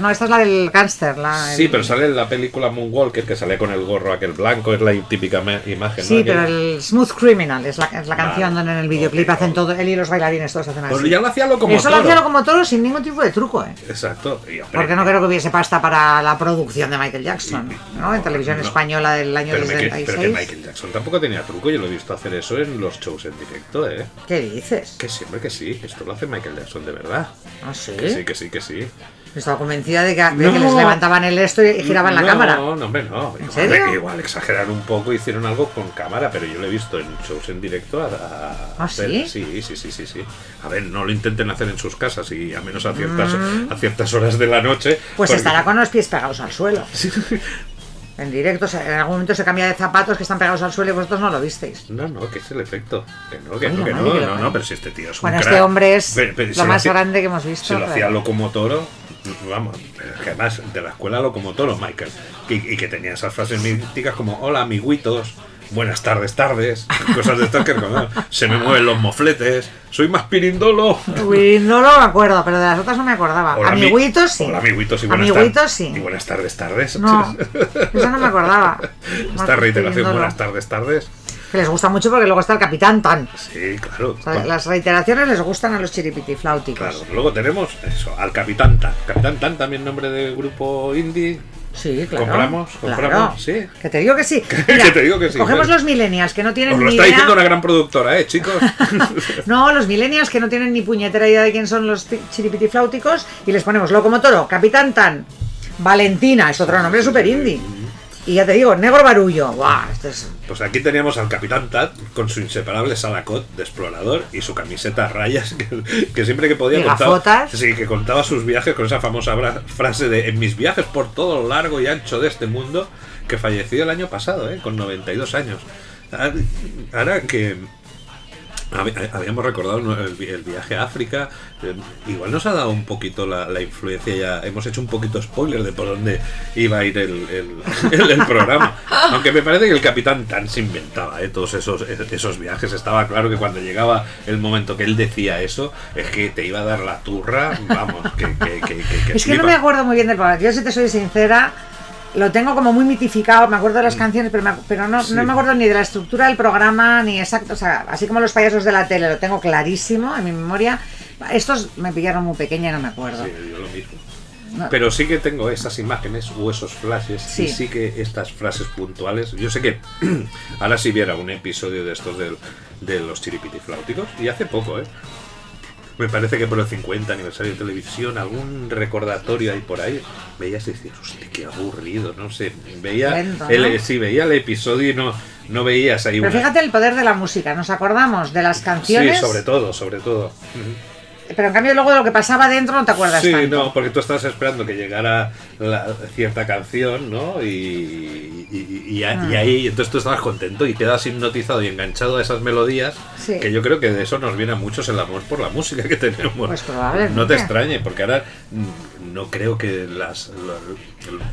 no, esta es la del gángster. la- Sí, el- pero sale en la película Moonwalker que sale con el gorro aquel blanco, es la típica imagen. Sí, ¿no? pero el Smooth Criminal es la, es la canción donde en el videoclip Ok, hacen todo, él y los bailarines todos hacen así. Pues ya lo hacía Locomotoro. Eso lo hacía como toro sin ningún tipo de truco, ¿eh? Exacto. Porque no creo que hubiese pasta para la producción de Michael Jackson, Y- ¿no? En televisión no. española del año Pero, me que- 76. pero que Michael Jackson tampoco tenía truco, yo lo he visto hacer eso en los shows en directo, ¿eh? ¿Qué dices? Que siempre que sí, esto lo hace Michael Jackson de verdad. ¿Ah, sí? Que sí, que sí, que sí. Estaba convencida de que, de No. que les levantaban el esto y giraban la cámara. No, no, hombre, no. ¿En Igual, serio? igual exageraron un poco, hicieron algo con cámara, pero yo lo he visto en shows en directo a, a- ¿Ah, hacer- sí? sí, sí, sí, sí, sí. A ver, no lo intenten hacer en sus casas y a menos a ciertas, a ciertas horas de la noche. Mm. Pues porque- estará con los pies pegados al suelo. En directo, o sea, en algún momento se cambia de zapatos que están pegados al suelo y vosotros no lo visteis. No, no, que es el efecto. Que no, que Ay, no, que no, no, pero si este tío es un Bueno, crack. este hombre es Pero- pero lo más hacía- grande que hemos visto. Se lo pero- hacía Locomotoro, vamos, pero es que además de la escuela Locomotoro, Michael, y, y que tenía esas frases míticas como hola amiguitos, buenas tardes, tardes, cosas de estas que se me mueven los mofletes, soy más pirindolo. Uy, no lo me acuerdo, pero de las otras no me acordaba. Hola, ami- Amiguitos sí. Hola amiguitos y buenas, Amiguitos tar- sí. y buenas tardes, tardes. No, eso no me acordaba. Esta reiteración, Pirindolo. buenas tardes, tardes. Que les gusta mucho porque luego está el Capitán Tan. Sí, claro. O sea, Bueno. las reiteraciones les gustan a los chiripitifláuticos. Claro, luego tenemos eso, al Capitán Tan. Capitán Tan también nombre de grupo indie. Sí, claro. Compramos, claro. compramos, sí. Que te digo que sí. Que te digo que sí, Cogemos claro. los millennials que no tienen Os lo ni está idea. diciendo una gran productora, ¿eh, chicos? No, los millennials que no tienen ni puñetera idea de quién son los ti- chiripitifláuticos y les ponemos Locomotoro, Capitán Tan, Valentina, es otro nombre super indie. Y ya te digo, Negro Barullo. Buah, este es... Pues aquí teníamos al Capitán Tad con su inseparable salacot de explorador y su camiseta a rayas que, que siempre que podía contaba, sí, que contaba sus viajes con esa famosa frase de en mis viajes por todo lo largo y ancho de este mundo que falleció el año pasado, ¿eh? con 92 años. Ah, Ahora que habíamos recordado el, vi- el viaje a África, eh, igual nos ha dado un poquito la, la influencia ya, hemos hecho un poquito spoiler de por dónde iba a ir el, el- el- el programa. Aunque me parece que el capitán Tan se inventaba ¿eh? todos esos, esos viajes, estaba claro que cuando llegaba el momento que él decía eso, es que te iba a dar la turra, vamos, que... que, que, que- Es que no me acuerdo muy bien del programa. Yo, si te soy sincera, lo tengo como muy mitificado. Me acuerdo de las canciones, pero, me pero no, Mm. Sí. no me acuerdo ni de la estructura del programa, ni exacto. O sea, así como los payasos de la tele, lo tengo clarísimo en mi memoria. Estos me pillaron muy pequeña y no me acuerdo. Sí, yo lo mismo. No. Pero sí que tengo esas imágenes o esos flashes y Sí. sí que estas frases puntuales. Yo sé que ahora si viera un episodio de estos del- de los chiripitifláuticos, y hace poco, ¿eh? Me parece que por el 50 aniversario de televisión, algún recordatorio ahí por ahí, veías y decías, hostia, qué aburrido, no sé. Veía Lento, el, ¿no? sí, veía el episodio y no, no veías ahí Pero una. fíjate el poder de la música. Nos acordamos de las canciones, Sí, sobre todo, sobre todo. Pero en cambio luego de lo que pasaba dentro no te acuerdas Sí, tanto. no, porque tú estás esperando que llegara la- cierta canción, ¿no? Y, y- y- y a- Ah. y ahí, entonces tú estabas contento y quedas hipnotizado y enganchado a esas melodías, Sí. que yo creo que de eso nos viene a muchos el amor por la música que tenemos. Pues probablemente. No te extrañe, porque ahora mm, no creo que las, la-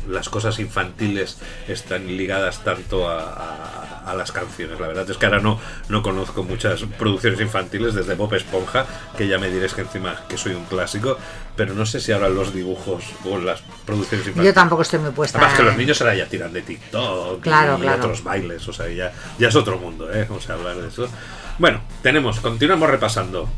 las cosas infantiles están ligadas tanto a, a- a las canciones. La verdad es que ahora no, no conozco muchas producciones infantiles desde Bob Esponja, que ya me diréis que encima que soy un clásico, pero no sé si ahora los dibujos o las producciones infantiles... Yo tampoco estoy muy puesta. Además que los en- niños ahora ya tiran de TikTok Claro, y claro. otros bailes, o sea, ya, ya es otro mundo, ¿eh? Vamos a hablar de eso. Bueno, tenemos, continuamos repasando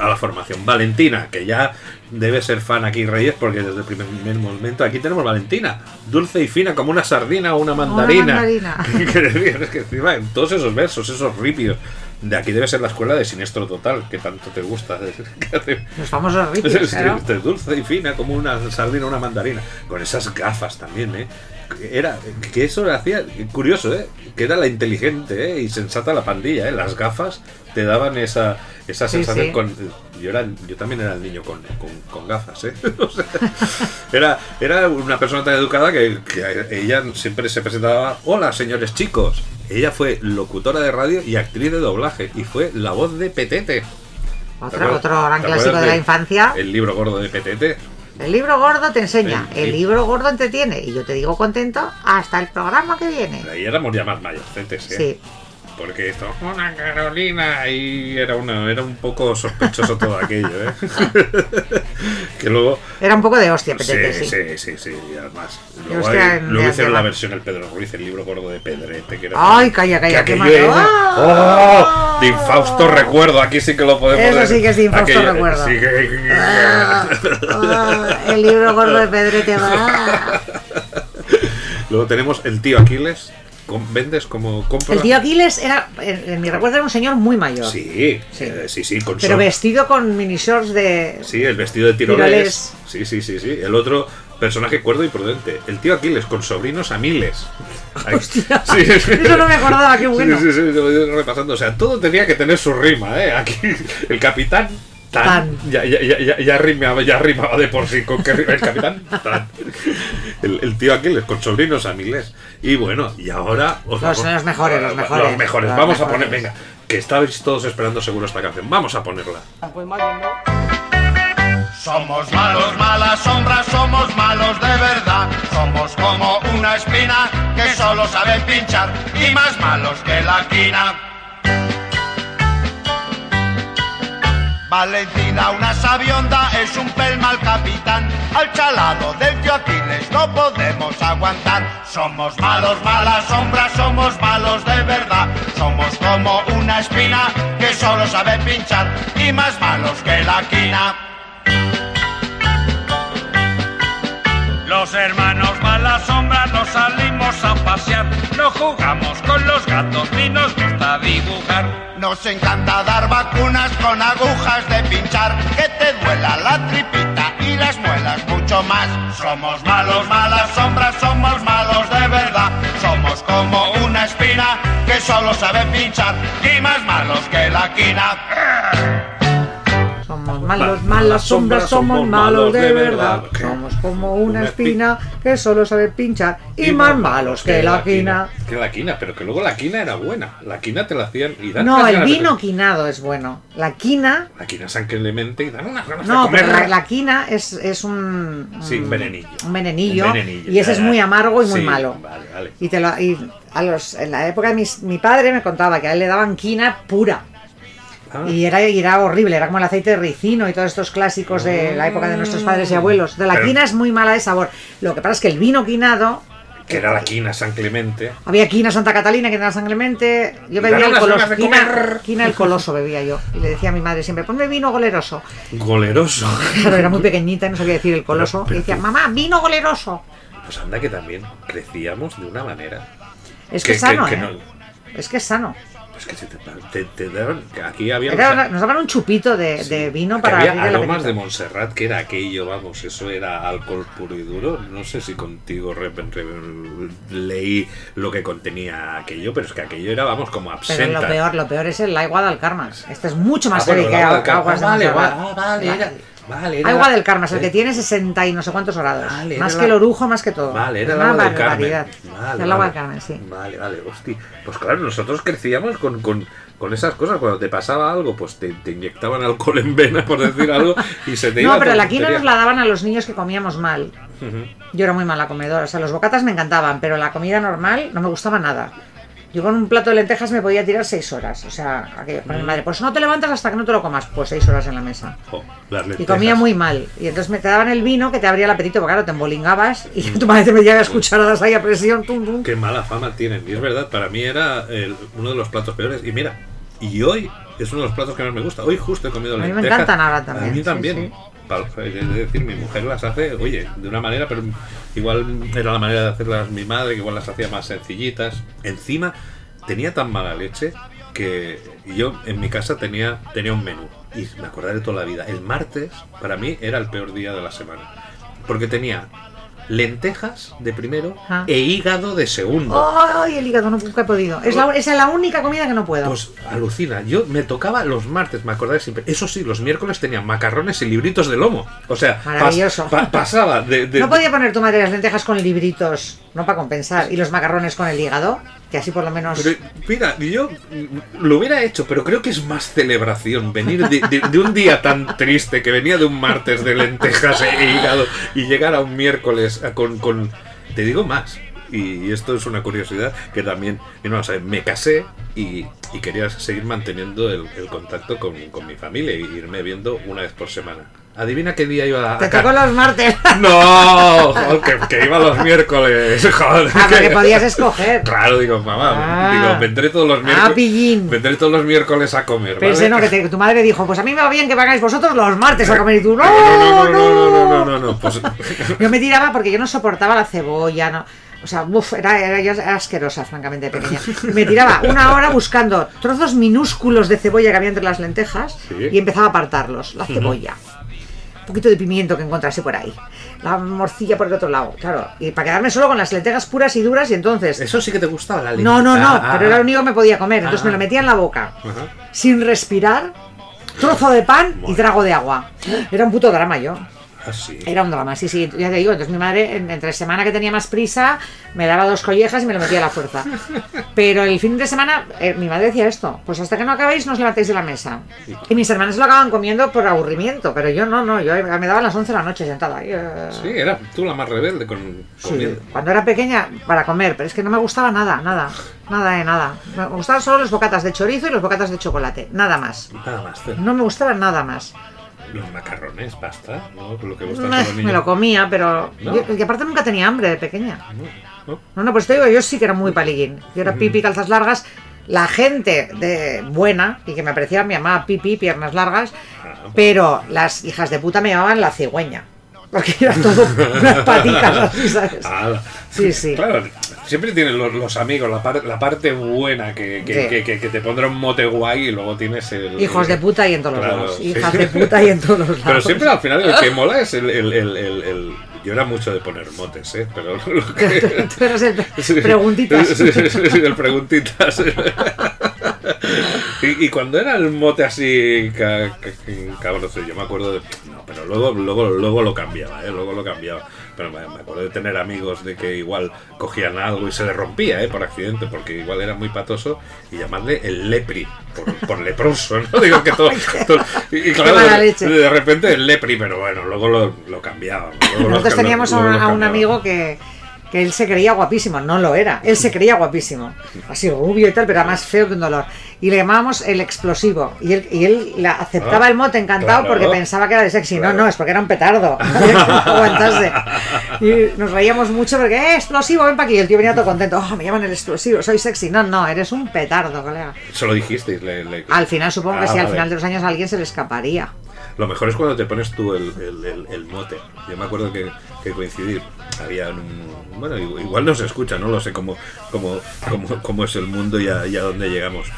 a la formación. Valentina, que ya debe ser fan aquí Reyes porque desde el primer momento aquí tenemos Valentina, dulce y fina como una sardina o una mandarina. mandarina. Que decir, es que encima en todos esos versos, esos ripios, de aquí debe ser la escuela de Siniestro Total, que tanto te gusta. Los famosos ripios, claro. dulce y fina como una sardina o una mandarina. Con esas gafas también, ¿eh? Era, que eso hacía, curioso, ¿eh? Que era la inteligente ¿eh? y sensata la pandilla, ¿eh? Las gafas te daban esa, esa Sí, sensación sí. con... Yo, era, yo también era el niño con, con, con gafas, ¿eh? O sea, era, era una persona tan educada que, que ella siempre se presentaba, hola señores chicos. Ella fue locutora de radio y actriz de doblaje y fue la voz de Petete. ¿Te Otro, otro gran clásico de la infancia. El libro gordo de Petete. El libro gordo te enseña, el libro gordo entretiene. Y yo te digo contento hasta el programa que viene. Ahí éramos ya más mayorcetes, ¿eh? Sí. Porque esto, una Carolina, y era, una, era un poco sospechoso todo aquello, ¿eh? que luego. Era un poco de hostia, Sí, Petete, sí. sí, sí, sí, y además. Luego, hostia, hay- en- luego de- hicieron la versión el Pedro Ruiz, el libro gordo de Pedrete. Que era Ay, calla, calla, que qué era- ¡Ah! ¡Oh! De infausto recuerdo, aquí sí que lo podemos Eso sí que es de infausto Aquello- recuerdo. sí que- Ah, ah, el libro gordo de Pedrete va. Luego tenemos el tío Aquiles. ¿Vendes como compra? El tío Aquiles era, en, mi recuerdo, era un señor muy mayor. Sí, Sí. eh, sí, sí, con Pero vestido con mini shorts de. Sí, el vestido de tiroles. Sí, sí, sí, sí. El otro personaje cuerdo y prudente. El tío Aquiles con sobrinos a miles. Hostia, sí, eso no me acordaba, qué bueno. Sí, sí, sí, repasando. O sea, todo tenía que tener su rima, ¿eh? Aquí el capitán tan, Tan. Ya, ya, ya, ya, ya rimaba, ya rimaba de por sí con que rima el capitán tan. El, el tío Aquiles con sobrinos a miles. Y bueno, y ahora os Los- vamos- los mejores, los mejores. Los mejores. Los Vamos a poner, venga, que estabais todos esperando seguro esta canción. Vamos a ponerla. Somos malos, malas sombras, somos malos de verdad. Somos como una espina que solo sabe pinchar y más malos que la quina. Valentina, una sabionda, es un pel mal capitán. Al chalado del tío no podemos aguantar. Somos malos, malas sombras, somos malos de verdad. Somos como una espina que solo sabe pinchar y más malos que la quina. Los hermanos mala sombra nos salimos a pasear, no jugamos con los gatos ni nos gusta dibujar. Nos encanta dar vacunas con agujas de pinchar, que te duela la tripita y las muelas mucho más. Somos malos, malas sombras, somos malos de verdad. Somos como una espina que solo sabe pinchar y más malos que la quina. Malos, malas sombras, somos malos de verdad. Somos como una espina que solo sabe pinchar y más malos que la quina. Que la quina, pero que luego la quina era buena. La quina te la hacían y dan No, el vino quinado es bueno. La quina, La quina San Clemente y dan unas ganas no, de comer. pero la, quina es, es un, Sí, un venenillo. un venenillo, Un venenillo, y ese es muy amargo y muy Sí, malo. Vale, vale. Y, te lo, y a los, en la época de mis- mi padre me contaba que a él le daban quina pura. Ah, Y era, y era horrible, era como el aceite de ricino y todos estos clásicos de la época de nuestros padres y abuelos. De la Pero- quina es muy mala de sabor. Lo que pasa es que el vino quinado. que era la quina San Clemente. Había quina Santa Catalina, quina San Clemente. Yo bebía el coloso. Quina, el coloso bebía yo. Y le decía a mi madre siempre, ponme vino goleroso. Goleroso. Claro, era muy pequeñita y no sabía decir el coloso. Pero- y decía, mamá, vino goleroso. Pues anda que también crecíamos de una manera. Es que, Que- es sano, que- ¿eh? no- Es que es sano. Pues que se te, te, te daban. Aquí había. Era los- nos daban un chupito de, Sí. de vino para había aromas de Montserrat, que era aquello, vamos, eso era alcohol puro y duro. No sé si contigo re- re- leí lo que contenía aquello, pero es que aquello era, vamos, como Pero absenta. lo peor, lo peor es el agua del Karma. Este es mucho más Ah, bueno, que aguas de Vale, vale, era- vale, era- Agua del Karma, es el que eh, tiene 60 y no sé cuántos grados. Vale, más que el orujo, más que todo. Vale, era el agua del Carmen. Vale, el agua vale. del Carmen, sí. Vale, vale, hostia. Pues claro, nosotros crecíamos con, con, con esas cosas. Cuando te pasaba algo, pues te, te inyectaban alcohol en vena, por decir algo, y se te iba No, pero la quina nos la daban a los niños que comíamos mal. Yo era muy mala comedora. O sea, los bocatas me encantaban, pero la comida normal no me gustaba nada. Yo con un plato de lentejas me podía tirar seis horas. O sea, aquello, Mm. con mi madre, pues no te levantas hasta que no te lo comas. Pues seis horas en la mesa. Las Y lentejas. comía muy mal. Y entonces me te daban el vino que te abría el apetito, porque claro, te embolingabas y tu madre te metía las cucharadas ahí a presión. Tum, tum. Qué mala fama tienen. Y es verdad, para mí era el- uno de los platos peores. Y mira, y hoy es uno de los platos que más me gusta. Hoy justo he comido A mí me lentejas. encantan ahora también, A mí también. sí. Es decir, mi mujer las hace, oye, de una manera, pero igual era la manera de hacerlas mi madre, que igual las hacía más sencillitas. Encima, tenía tan mala leche que yo en mi casa tenía, tenía un menú. Y me acordaré toda la vida. El martes, para mí, era el peor día de la semana. Porque tenía lentejas de primero Ah. e hígado de segundo. ¡Ay, el hígado! Nunca he podido. Es la, esa es la única comida que no puedo. Pues alucina, yo me tocaba los martes, me acordaré siempre. Eso sí, los miércoles tenían macarrones y libritos de lomo. O sea, pas- Maravilloso. pa- pasaba de, de- no podía poner tu madre las lentejas con libritos, no para compensar, y los macarrones con el hígado, que así por lo menos... Pero, mira, yo lo hubiera hecho, pero creo que es más celebración venir de, un día tan triste que venía de un martes de lentejas e hígado y llegar a un miércoles a- con, con- te digo más. Y esto es una curiosidad que también, no, o sea, me casé y, quería seguir manteniendo el, contacto con, con mi familia y irme viendo una vez por semana. Adivina qué día iba a. Te tocó los martes. No, que, iba los miércoles. Joder, ah, que... podías escoger. Claro, digo, mamá. Ah. Digo, vendré todos los miércoles. Ah, pillín. Vendré todos los miércoles a comer. Pensé, no, que, te, tu madre dijo, pues a mí me va bien que vengáis vosotros los martes a eh, comer. Y tú, eh, no, no, no, no, no, no, no. no, pues- yo me tiraba porque yo no soportaba la cebolla, no. O sea, uf, era, era, asquerosa, francamente, pequeña. Me tiraba una hora buscando trozos minúsculos de cebolla que había entre las lentejas y empezaba a apartarlos, la cebolla poquito de pimiento que encontrase por ahí. La morcilla por el otro lado, claro. Y para quedarme solo con las lentejas puras y duras y entonces... eso sí que te gustaba la No, no, no, Ah, ah, pero era ah. lo único que me podía comer. Entonces Ah. me lo metía en la boca, Ajá. sin respirar, trozo de pan y trago de agua. Era un puto drama yo. Ah, sí. Era un drama, sí, sí, ya te digo. Entonces mi madre, en- entre semana que tenía más prisa, me daba dos collejas y me lo metía a la fuerza. Pero el fin de semana, eh, mi madre decía esto: pues hasta que no acabéis, no os levantéis de la mesa. Y mis hermanos lo acaban comiendo por aburrimiento, pero yo no, no, yo me daba a las 11 de la noche sentada. ahí, eh. Sí, era tú la más rebelde con Sí, cuando era pequeña para comer, pero es que no me gustaba nada, nada, nada de nada. Me gustaban solo los bocatas de chorizo y los bocatas de chocolate, nada más. Nada más. Fer. No me gustaba nada más. Los macarrones, pasta, ¿no? Lo que gustan Me, a los niños. me lo comía, pero. No. yo- y aparte nunca tenía hambre de pequeña. No, no. No, no, pues te digo, yo sí que era muy palillín. Yo era pipi, calzas largas. La gente de buena, y que me parecía mi mamá pipi, piernas largas, Ah, pero las hijas de puta me llamaban la cigüeña. Porque era todo unas patitas así, ¿sabes? ala. Sí, sí. Claro, siempre tienen los, los amigos la, par- la parte buena que, que, Sí. que, te pondrá un mote guay y luego tienes el. Hijos de puta y en todos los lados. sí. Hijas de puta y en todos los lados. Pero siempre al final el que mola es el. Yo era mucho de poner motes, ¿eh? Pero lo que. Tú eres el preguntitas. Sí, sí, sí, el preguntitas. Y, y cuando era el mote así ca, ca- cabroso, yo me acuerdo de. No, pero luego, luego, luego lo cambiaba, ¿eh? Luego lo cambiaba. Pero me, me acuerdo de tener amigos de que igual cogían algo y se le rompía, ¿eh? Por accidente, porque igual era muy patoso y llamarle el lepri, por, por leproso, ¿no? Digo que todo. todo- y, claro, de, repente el lepri, pero bueno, luego lo, lo cambiaban. luego Nosotros lo- teníamos a, luego un- lo a un amigo que, que él se creía guapísimo, no lo era, él se creía guapísimo, así rubio y tal, pero era más feo que un dolor. Y le llamábamos el explosivo, y él, y él la aceptaba Ah, el mote encantado claro. porque pensaba que era de sexy. Claro. No, no, es porque era un petardo. Aguantarse. Y nos reíamos mucho porque, ¡eh, explosivo, ven para aquí! Y el tío venía todo contento, ¡oh, me llaman el explosivo, soy sexy! No, no, eres un petardo, colega. Se lo dijisteis. Le, le- Al final supongo que Ah, si al final de los años a alguien se le escaparía. Lo mejor es cuando te pones tú el, el- el- el mote. Yo me acuerdo que, que coincidir. Había un. Bueno, igual igual no se escucha, no lo sé cómo, cómo, cómo, cómo es el mundo y a, y a dónde llegamos.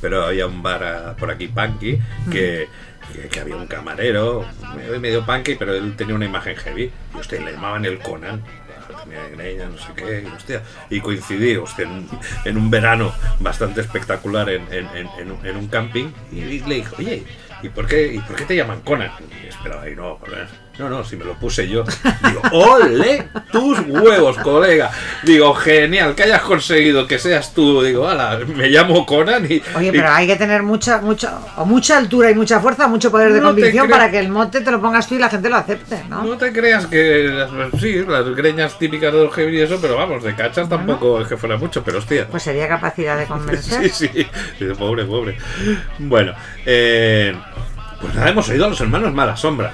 Pero había un bar ah, por aquí, punky, que, que, que había un camarero, medio, medio punky, pero él tenía una imagen heavy. Y usted le llamaban el Conan. Tenía greña, no sé qué, y, hostia, y coincidí hostia, en, en un verano bastante espectacular en, en- un- camping y le dijo, oye, ¿y por qué, y por qué te llaman Conan? Y esperaba ahí, no, Conan. No, no, si me lo puse yo. Digo, ¡ole! Tus huevos, colega. Digo, genial, que hayas conseguido que seas tú. Digo, ala, me llamo Conan y. Oye, y- pero hay que tener mucha, mucha, o mucha altura y mucha fuerza, mucho poder de No convicción para que el mote te lo pongas tú y la gente lo acepte, ¿no? No te creas que las, sí, las greñas típicas de los heavy y eso, pero vamos, de cachas tampoco es que fuera mucho, pero hostia. Pues sería capacidad de convencer. Sí, sí, sí, pobre, pobre. Bueno, eh, pues nada, hemos oído a los hermanos Mala Sombra.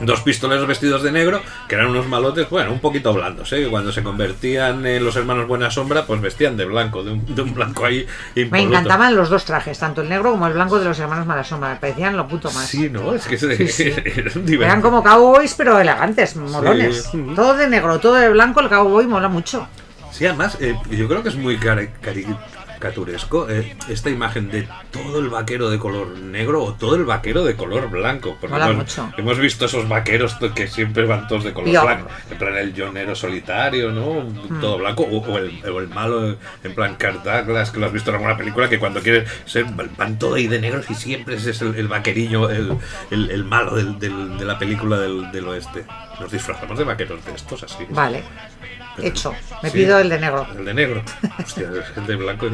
Dos pistoleros vestidos de negro, que eran unos malotes, bueno, un poquito blandos, ¿eh? que cuando se convertían en los hermanos Buena Sombra, pues vestían de blanco, de un, de un blanco ahí Me encantaban los dos trajes, tanto el negro como el blanco de los hermanos Malasombra. Me parecían lo puto más. Sí, ¿no? Es que eran Eran divertidos. como cowboys, pero elegantes, molones. Sí. Todo de negro, todo de blanco, el cowboy mola mucho. Sí, además, eh, yo creo que es muy cari- caricaturesco eh, esta imagen de todo el vaquero de color negro o todo el vaquero de color blanco. Porque Mola hemos, mucho. hemos visto esos vaqueros que siempre van todos de color Yo. blanco. En plan el llanero solitario, ¿no? Mm. Todo blanco. O, o el, o el malo, en plan Kirk Douglas, que lo has visto en alguna película, que cuando quiere ser, van todo ahí de negros y siempre ese es el, el vaqueriño, el, el- el malo del- del- de la película del, del oeste. Nos disfrazamos de vaqueros de estos así. Vale, hecho. Me Sí. pido el de negro. El de negro. Hostia, el de blanco.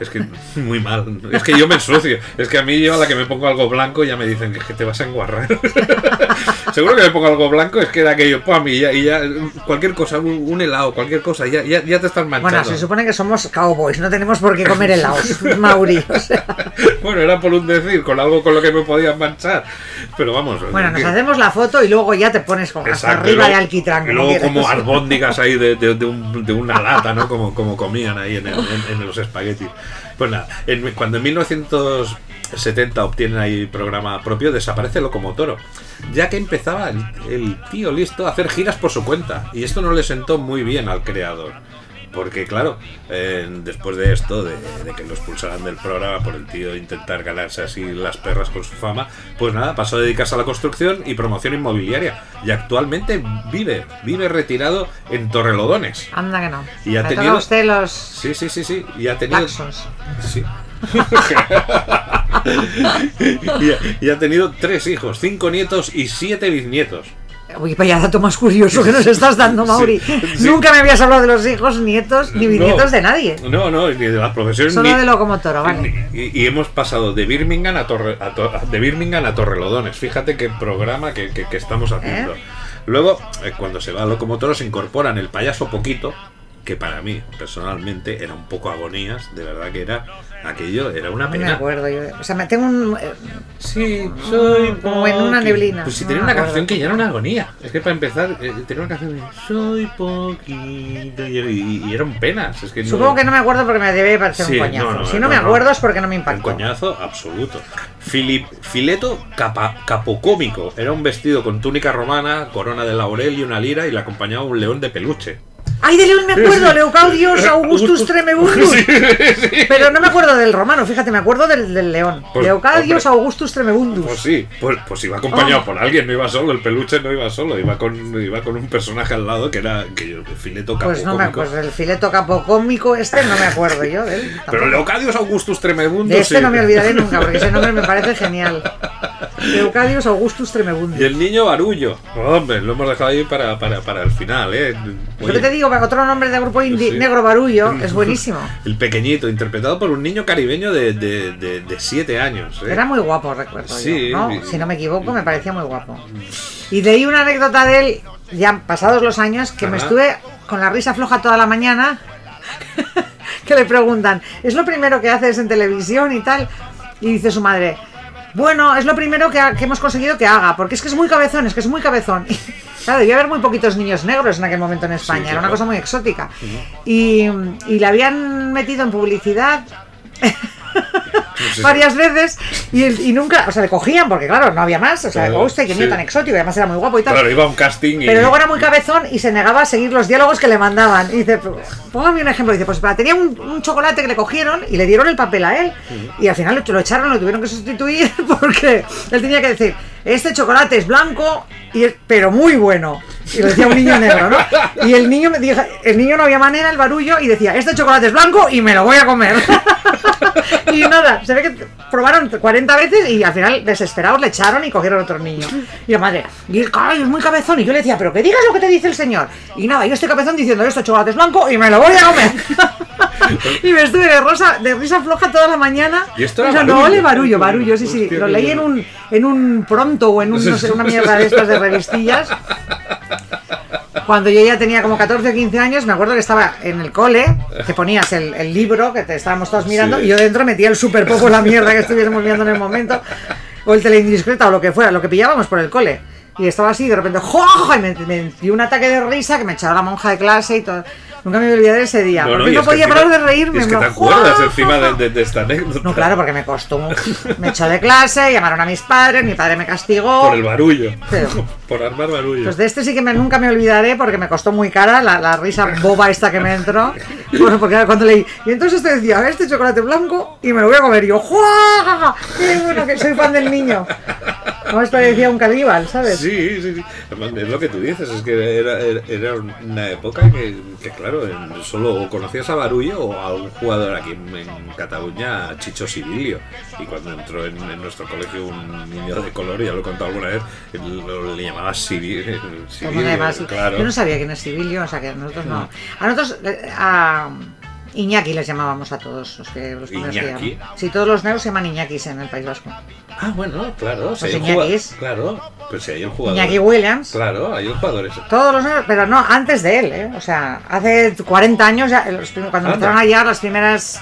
Es que muy mal. Es que yo me ensucio. Es que a mí yo a la que me pongo algo blanco ya me dicen que, es que te vas a enguarrar. Seguro que me pongo algo blanco es que era aquello, pam, y ya, y ya cualquier cosa, un, un helado, cualquier cosa, ya, ya, ya te estás manchando. Bueno, se supone que somos cowboys, no tenemos por qué comer helados, Mauri. o sea. Bueno, era por un decir, con algo con lo que me podían manchar. Pero vamos. Bueno, nos que- hacemos la foto y luego ya te pones como hasta Exacto, arriba de luego- alquitrán. Y como luego como albóndigas ahí de, de- de un- de una lata, ¿no? Como, como comían ahí en, el- en- en los espaguetis. Pues nada, en- cuando en 1970 obtienen ahí programa propio, desaparece Locomotoro. Ya que empezaba el, el tío listo a hacer giras por su cuenta. Y esto no le sentó muy bien al creador. Porque claro, eh, después de esto, de, de que lo expulsaran del programa por el tío intentar ganarse así las perras con su fama, pues nada, pasó a dedicarse a la construcción y promoción inmobiliaria. Y actualmente vive, vive retirado en Torrelodones. Anda que no. Y ha Me tenido- usted los Sí, sí, sí, sí. Y ha tenido... Sí. y, ha, y ha tenido tres hijos, cinco nietos y siete bisnietos. Uy, vaya dato más curioso que nos estás dando, Mauri. sí. Nunca me habías hablado de los hijos, nietos, ni bisnietos No. de nadie. No, no, ni de la profesión Solo ni- de locomotoro, vale. Y, y hemos pasado de Birmingham a, Torre, a To- de Birmingham a Torrelodones. Fíjate qué programa que, que- que estamos haciendo. ¿Eh? Luego, eh, cuando se va a Locomotoro, se incorporan el payaso Poquito, que para mí, personalmente, era un poco agonías. De verdad que era aquello, era una No me pena. acuerdo yo. O sea, me tengo un. eh, Sí, soy Como en una neblina. Pues si No tenía una acuerdo. canción que ya era una agonía. Es que para empezar, eh, tenía una canción de Soy poquito y, y- y eran penas. Es que no- Supongo que no me acuerdo porque me debe parecer Sí, un coñazo. no, no, si no, no, me no. acuerdo es porque no me Un impactó. coñazo absoluto. Filip, fileto capa- capocómico. Era un vestido con túnica romana, corona de laurel y una lira y le acompañaba un león de peluche. ¡Ay, de León me acuerdo! Leucaudios Augustus Tremebundus. Pero no me acuerdo del romano, fíjate, me acuerdo del, del león. Pues, hombre. Augustus Tremebundus. Pues sí, pues, pues iba acompañado Oh. por alguien, no iba solo, el peluche no iba solo, iba con, iba con un personaje al lado que era que yo, fileto Pues no me capocómico. acuerdo. El fileto capocómico este no me acuerdo yo de él. Pero. Leocadios Augustus Tremebundus. De este sí. no me olvidaré nunca, porque ese nombre me parece genial. Leucadios Augustus Y Tremebundus. el niño Barullo. Hombre, lo hemos dejado ahí para, para, para el final, ¿eh? Yo te digo, otro nombre de grupo indie, Sí. Negro Barullo, es buenísimo. El pequeñito, interpretado por un niño caribeño de 7 de, de, de siete años. ¿eh? Era muy guapo, recuerdo Sí, yo. ¿no? y- Si no me equivoco, me parecía muy guapo. Y leí una anécdota de él, ya pasados los años, que me estuve con la risa floja toda la mañana, que le preguntan, ¿es lo primero que haces en televisión y tal? Y dice su madre, bueno, es lo primero que, ha- que hemos conseguido que haga, porque es que es muy cabezón, es que es muy cabezón. Claro, debía haber muy poquitos niños negros en aquel momento en España, era una cosa muy exótica. Y, y le habían metido en publicidad sí. varias veces y, y nunca, o sea, le cogían porque claro, no había más, o sea, Claro, hostia, que sí. tan exótico, y además era muy guapo y tal. Claro, iba a un casting y. Pero luego era muy cabezón y se negaba a seguir los diálogos que le mandaban. Y dice, póngame un ejemplo. Dice, pues tenía un, un chocolate que le cogieron y le dieron el papel a él. Y al final lo, lo echaron, lo tuvieron que sustituir porque él tenía que decir, este chocolate es blanco, y es- pero muy bueno. Y lo decía un niño negro, ¿no? Y el niño me dijo, el niño no había manera, el barullo, y decía, este chocolate es blanco y me lo voy a comer. y nada, se ve que probaron 40 veces y al final, desesperados, le echaron y cogieron otro niño. Y la madre, y el caballo es muy cabezón. Y yo le decía, pero que digas lo que te dice el señor. Y nada, yo estoy cabezón diciendo, esto chocolate es blanco y me lo voy a comer. y me estuve de, rosa, de risa floja toda la mañana. ¿Y esto era barullo? ole, barullo, barullo, sí, sí. Hostia, Lo leí en un, en un pronto o en un, no sé, una mierda de estas de revistillas. Cuando yo ya tenía como 14 o 15 años, me acuerdo que estaba en el cole, que ponías el, el libro que te estábamos todos mirando, Sí. y yo dentro metía el super poco la mierda que estuviésemos viendo en el momento, o el teleindiscreta o lo que fuera, lo que pillábamos por el cole. Y estaba así, de repente, ¡juaja! Y me, me dio un ataque de risa que me echaba la monja de clase y todo. Nunca me voy a olvidar ese día. No, no, porque no, podía parar de reírme. Es que en te acuerdas encima de, de- de esta anécdota. No, claro, porque me costó. Me echó de clase, llamaron a mis padres, mi padre me castigó. Por el barullo. Pero- Por armar barullo. Pues de este sí que me- nunca me olvidaré porque me costó muy cara la, la risa boba esta que me entró. Bueno, porque cuando leí. Y entonces te decía, este chocolate blanco y me lo voy a comer. Y yo, ¡juá! ¡Qué bueno que soy fan del niño! Como esto decía un caníbal, ¿sabes? Sí, sí, sí. Además, es lo que tú dices, es que era, era, una época que, que, claro, en- solo conocías a Barullo o a un jugador aquí en, en Cataluña, a Chicho Sibilio. Y cuando entró en, en nuestro colegio un niño de color, ya lo he contado alguna vez, lo- le llamaba Sibilio. Como además, claro. Yo no sabía quién es Civilio, o sea que nosotros no. A nosotros, eh, a Iñaki les llamábamos a todos los que los ¿Iñaki? Sí, todos los negros se llaman Iñakis en el País Vasco. Ah, bueno, claro. Los Iñakis. Claro, pues si hay un jugador. Iñaki Williams. Claro, hay un jugador ese. Todos los negros, pero no, antes de él, ¿eh? O sea, hace 40 años, ya, los cuando Anda. empezaron a llegar las primeras,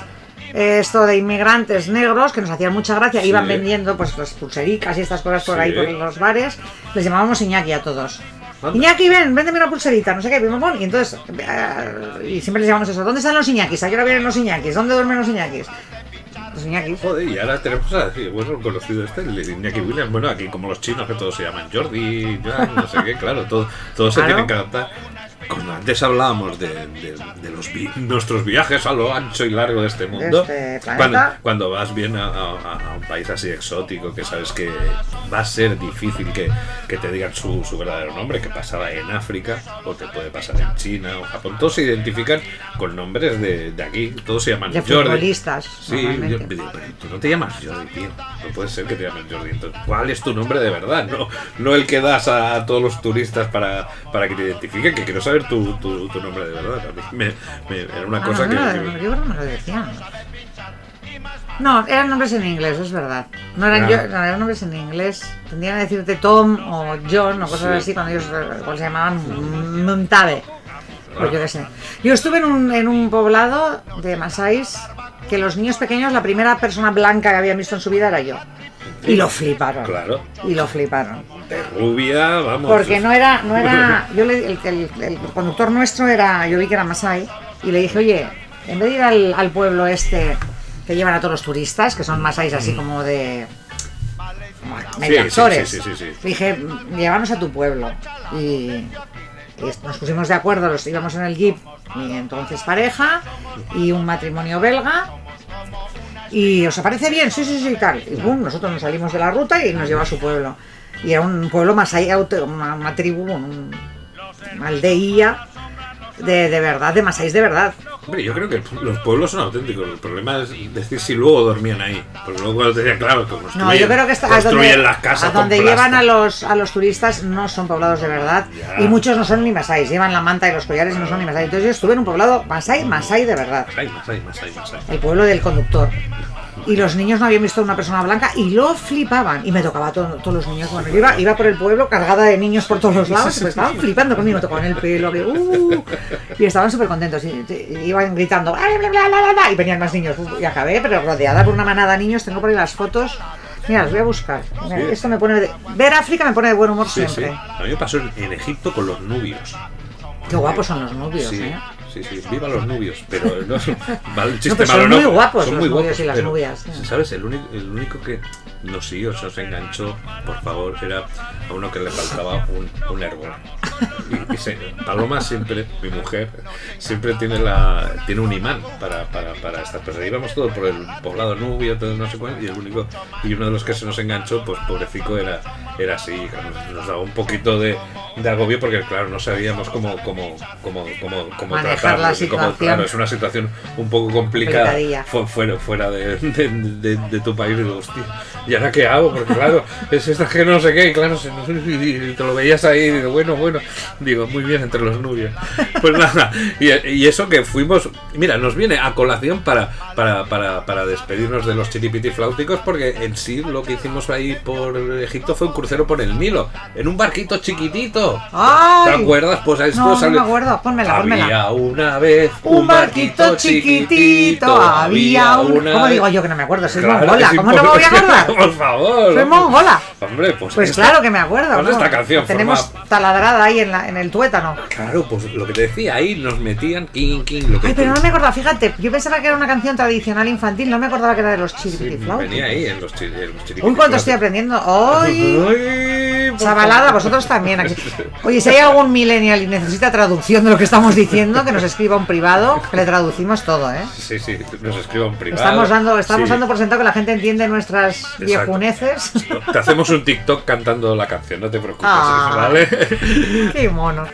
eh, esto de inmigrantes negros, que nos hacían mucha gracia, Sí. iban vendiendo pues las pulsericas y estas cosas por ahí, por los bares, les llamábamos Iñaki a todos. Iñaki, ven, véndeme una pulserita, no sé qué, pim, y entonces, eh, y siempre les llamamos eso, ¿dónde están los Iñakis? ¿A qué hora vienen los Iñakis? ¿Dónde duermen los Iñakis? Los Iñakis. Joder, y ahora tenemos bueno, conocido este, el Iñaki Williams. Bueno, aquí como los chinos que todos se llaman Jordi, Joan, no sé qué, claro, todo, todos se Claro. tienen que adaptar. Cuando antes hablábamos de, de- de los vi- nuestros viajes a lo ancho y largo de este mundo, este cuando, cuando vas bien a, a- a un país así exótico, que sabes que va a ser difícil que, que te digan su, su verdadero nombre, que pasaba en África, o te puede pasar en China o Japón, todos se identifican con nombres de, de aquí, todos se llaman De Jordi. futbolistas, Sí, yo pero tú no te llamas Jordi, tío. No puede ser que te llames Jordi. Entonces, ¿cuál es tu nombre de verdad? No, no el que das a, a todos los turistas para, para que te identifiquen, que quiero saber tu, tu, tu nombre de verdad. A mí me, me- era una Ah, cosa no, que... yo creo que me lo decían. No, eran nombres en inglés, es verdad. No eran, yo, no, eran nombres en inglés. Tendrían que decirte Tom o John o cosas Sí. así cuando ellos igual se llamaban Muntabe. Yo qué sé. Yo estuve en un, en un poblado de Masáis que los niños pequeños, la primera persona blanca que habían visto en su vida era yo. Y lo fliparon. Claro. Y lo fliparon. De rubia, vamos. Porque no era, no era, yo le, el, el- el conductor nuestro era, yo vi que era Masai, y le dije, oye, en vez de ir al, al pueblo este que llevan a todos los turistas, que son Masais así como de medio Mm. sí, actores, sí, sí, sí, sí. le dije, llévanos a tu pueblo. Y, y nos pusimos de acuerdo, los íbamos en el jeep, mi entonces pareja, y un matrimonio belga, y os aparece bien, sí, sí, sí, tal. Y pum, nosotros nos salimos de la ruta y nos lleva a su pueblo. Y era un pueblo más allá, una, tribu, un- una aldeía de, de verdad, de Masáis de verdad. Hombre, yo creo que los pueblos son auténticos. El problema es decir si luego dormían ahí. Porque luego cuando te decían, claro, que construyen, No, yo creo que está, construyen donde, las casas a donde con llevan a los, a los turistas no son poblados de verdad. Ya. Y muchos no son ni Masáis, llevan la manta y los collares y no son ni Masáis. Entonces yo estuve en un poblado Masái, Masái de verdad. Más, hay más. hay. el pueblo del conductor. Y los niños no habían visto a una persona blanca y lo flipaban. Y me tocaba a to- todos los niños. Bueno, yo iba, iba por el pueblo cargada de niños por todos los lados. Pues estaban flipando conmigo, me tocaban el pelo. que, uh, y estaban súper contentos. Y, iban gritando. "Ay, bla, bla, bla, bla, bla", Y venían más niños. Y acabé, pero rodeada por una manada de niños. Tengo por ahí las fotos. Mira, las voy a buscar. Mira, Sí. Esto me pone. de- ver África me pone de buen humor Sí, sí. siempre. A mí me pasó en, en Egipto con los nubios. Qué guapos son los novios, Sí, ¿eh? Sí, sí, viva los nubios, pero no, mal chiste No, pero son malo no, muy guapos son los muy guapos, y las pero, sí. ¿Sabes? El único, el único que nos siguió, se nos enganchó, por favor, era a uno que le faltaba un, un ergo. Y, y se- Paloma siempre, mi mujer, siempre tiene la tiene un imán para, para, para estas cosas. Íbamos todos por el poblado nubio, todo no sé cuál, y el único, y uno de los que se nos enganchó, pues pobrecito era, era así, nos, nos daba un poquito de, de agobio porque claro, no sabíamos cómo, cómo, cómo, cómo, cómo tratarlo, la y cómo- situación. claro, es una situación un poco complicada fuera, fuera de, de, de- de tu país. Digo, hostia, ¿y ahora qué hago? Porque claro, es esta que no sé qué, y claro, y te lo veías ahí, y digo, bueno, bueno, digo, muy bien entre los nubios. Pues nada, y, y eso que fuimos, mira, nos viene a colación para, para, para, para despedirnos de los chiripiti flauticos, porque en sí lo que hicimos ahí por Egipto fue un crucero por el Nilo, en un barquito chiquitito. ¡Ay! ¿Te acuerdas? Pues a esto No, no sale. me acuerdo. Pónmela, pónmela. Había una vez Un barquito chiquitito, había un... una ¿Cómo digo yo que no me acuerdo? Soy Claro, mongola, ¿cómo no me voy a acordar? Por favor. Soy mongola. Hombre, pues. Pues esta- claro que me acuerdo. Pues ¿no? esta canción Tenemos forma- taladrada ahí en, la, en el tuétano. Claro, pues lo que te decía, ahí nos metían king, king, lo que Ay, pero no me acordaba, fíjate, yo pensaba que era una canción tradicional infantil, no me acordaba que era de los Sí, chiripitiflautas. venía ahí en los, chi- en los. Uy, cuánto estoy aprendiendo. ¡Ay! Chavalada, vosotros también. aquí. Oye, si hay algún millennial y necesita traducción de lo que estamos diciendo, que nos escriba un privado, que le traducimos todo, ¿eh? Sí, sí, nos escriban privado. Estamos dando, estamos Sí. dando por sentado que la gente entiende nuestras. Viejuneces. Te hacemos un TikTok cantando la canción, no te preocupes, Ah. ¿vale? Qué mono.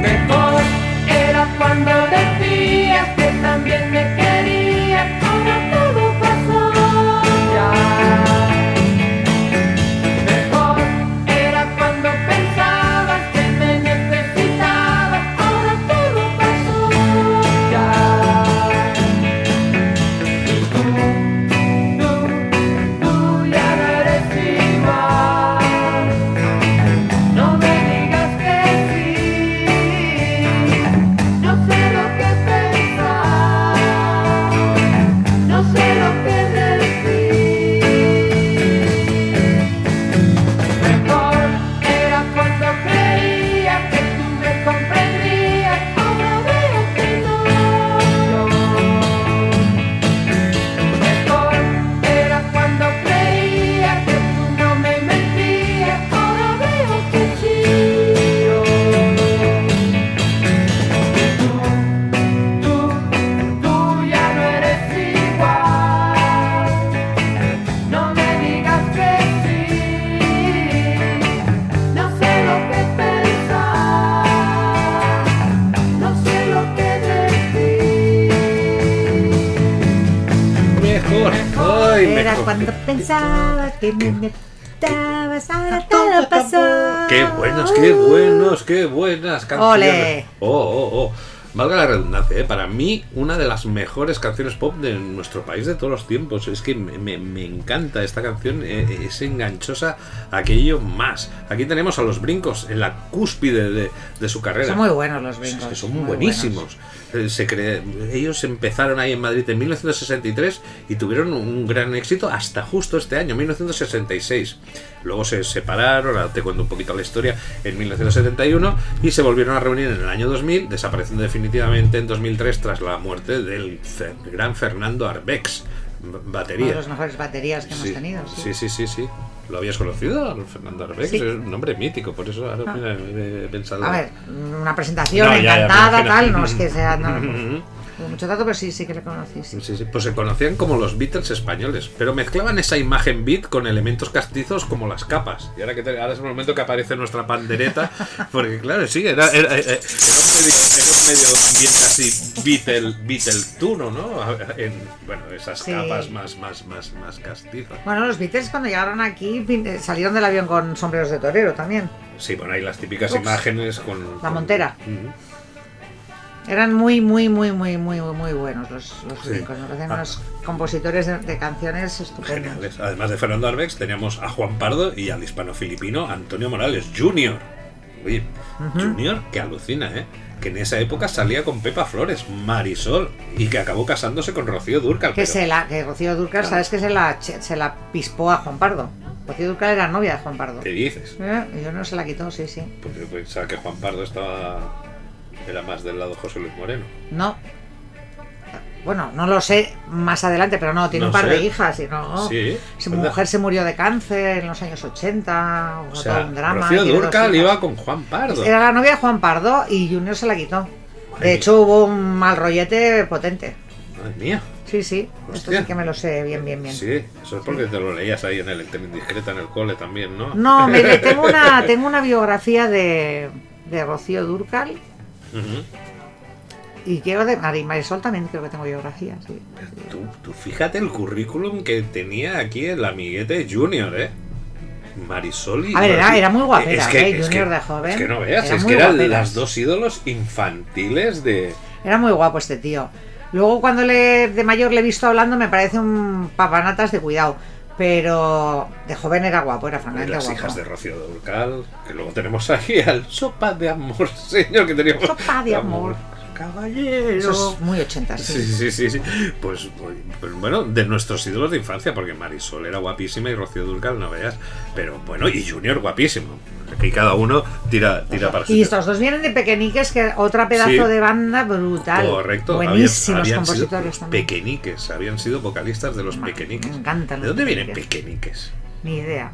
Mejor era cuando decías que también me cuando pensaba que me necesitabas, ahora todo pasó. Qué buenos, qué buenos, qué buenas canciones. Ole. Oh, oh, oh. Valga la redundancia, ¿eh? para mí una de las mejores canciones pop de nuestro país de todos los tiempos. Es que me, me- me encanta esta canción, eh, es enganchosa aquello más. Aquí tenemos a los brincos en la cúspide de, de su carrera. Son muy buenos los Es brincos. que son muy buenísimos. Eh, Se cre- Ellos empezaron ahí en Madrid en 1963 y tuvieron un gran éxito hasta justo este año, 1966. Luego se separaron, ahora te cuento un poquito la historia, en 1971 y se volvieron a reunir en el año 2000, desapareciendo definitivamente en 2003 tras la muerte del gran Fernando Arbex, b- Uno de batería. los mejores baterías que hemos Sí, tenido. sí, sí, sí, sí. ¿Lo habías conocido, Fernando Arbex? Sí. Es un nombre mítico, por eso ahora Ah. he pensado. A ver, una presentación No, ya, ya, encantada, imagino. tal, no es que sea no, Con mucho dato, pero sí, sí que le conocí. sí. Sí, sí, pues se conocían como los Beatles españoles, pero mezclaban esa imagen beat con elementos castizos como las capas. Y ahora que te- ahora es el momento que aparece nuestra pandereta, porque claro, sí, era, era, era- era un, medio, un medio ambiente así Beatle, Beatle ¿no? En, bueno, esas capas más, más, más, más castizas. Bueno, los Beatles cuando llegaron aquí eh, salieron del avión con sombreros de torero también. Sí, bueno, hay las típicas Ups. imágenes con... La con- montera. Ujú. Eran muy, muy, muy, muy, muy, muy buenos los, los Sí. brincos. Me parecen Ah. unos compositores de, de canciones estupendos. Geniales. Además de Fernando Arbex, teníamos a Juan Pardo y al hispano-filipino Antonio Morales Jr. Oye, Junior, que alucina, ¿eh? Que en esa época salía con Pepa Flores, Marisol, y que acabó casándose con Rocío Durcal. Que pero- se la, que Rocío Durcal, Claro. sabes que se la, se la pispó a Juan Pardo. Rocío Durcal era novia de Juan Pardo. ¿Qué dices? Eh, Y yo no se la quitó, sí, sí. Yo pensaba que Juan Pardo estaba... Era más del lado José Luis Moreno. No. Bueno, no lo sé más adelante, pero no, tiene No un par sé. de hijas y no. Sí, Su mujer se murió de cáncer en los años 80, O sea, un drama. Rocío Durcal iba con Juan Pardo. Era la novia de Juan Pardo y Junior se la quitó. De hecho, hubo un mal rollete potente. Madre mía. Sí, sí. Esto sí que me lo sé bien, bien, bien. Sí, eso es porque te lo leías ahí en el Indiscreta en el cole también, ¿no? No, me, tengo, una, tengo una biografía de, de Rocío Durcal Ujú. y quiero de Mari Marisol también creo que tengo biografía, sí. Tú, tú fíjate el currículum que tenía aquí el amiguete Junior, ¿eh? Marisol y... A ver, era- era muy guapera, Es que- ¿eh? es Junior que- de joven. Es que no veas, Era es que eran guaperas. las dos ídolos infantiles de... Era muy guapo este tío. Luego cuando le, de mayor le he visto hablando me parece un papanatas de cuidado. Pero de joven era guapo, era francamente las guapo. hijas de Rocío Durcal, que luego tenemos aquí al Sopa de Amor, señor, que teníamos. Sopa de amor. Caballero. Eso es muy 80, sí. Sí, sí. Pues, pues, pues, bueno, de nuestros ídolos de infancia, porque Marisol era guapísima y Rocío Durcal no veas. Pero bueno, y Junior guapísimo. Aquí cada uno tira, tira para su Y estos dos vienen de Pequeñiques, que otra pedazo Sí. de banda brutal. Correcto. Buenísimos habían- habían compositores también. Pequeñiques, habían sido vocalistas de los Me pequeñiques. encantan ¿De dónde vienen pequeñiques? Ni idea.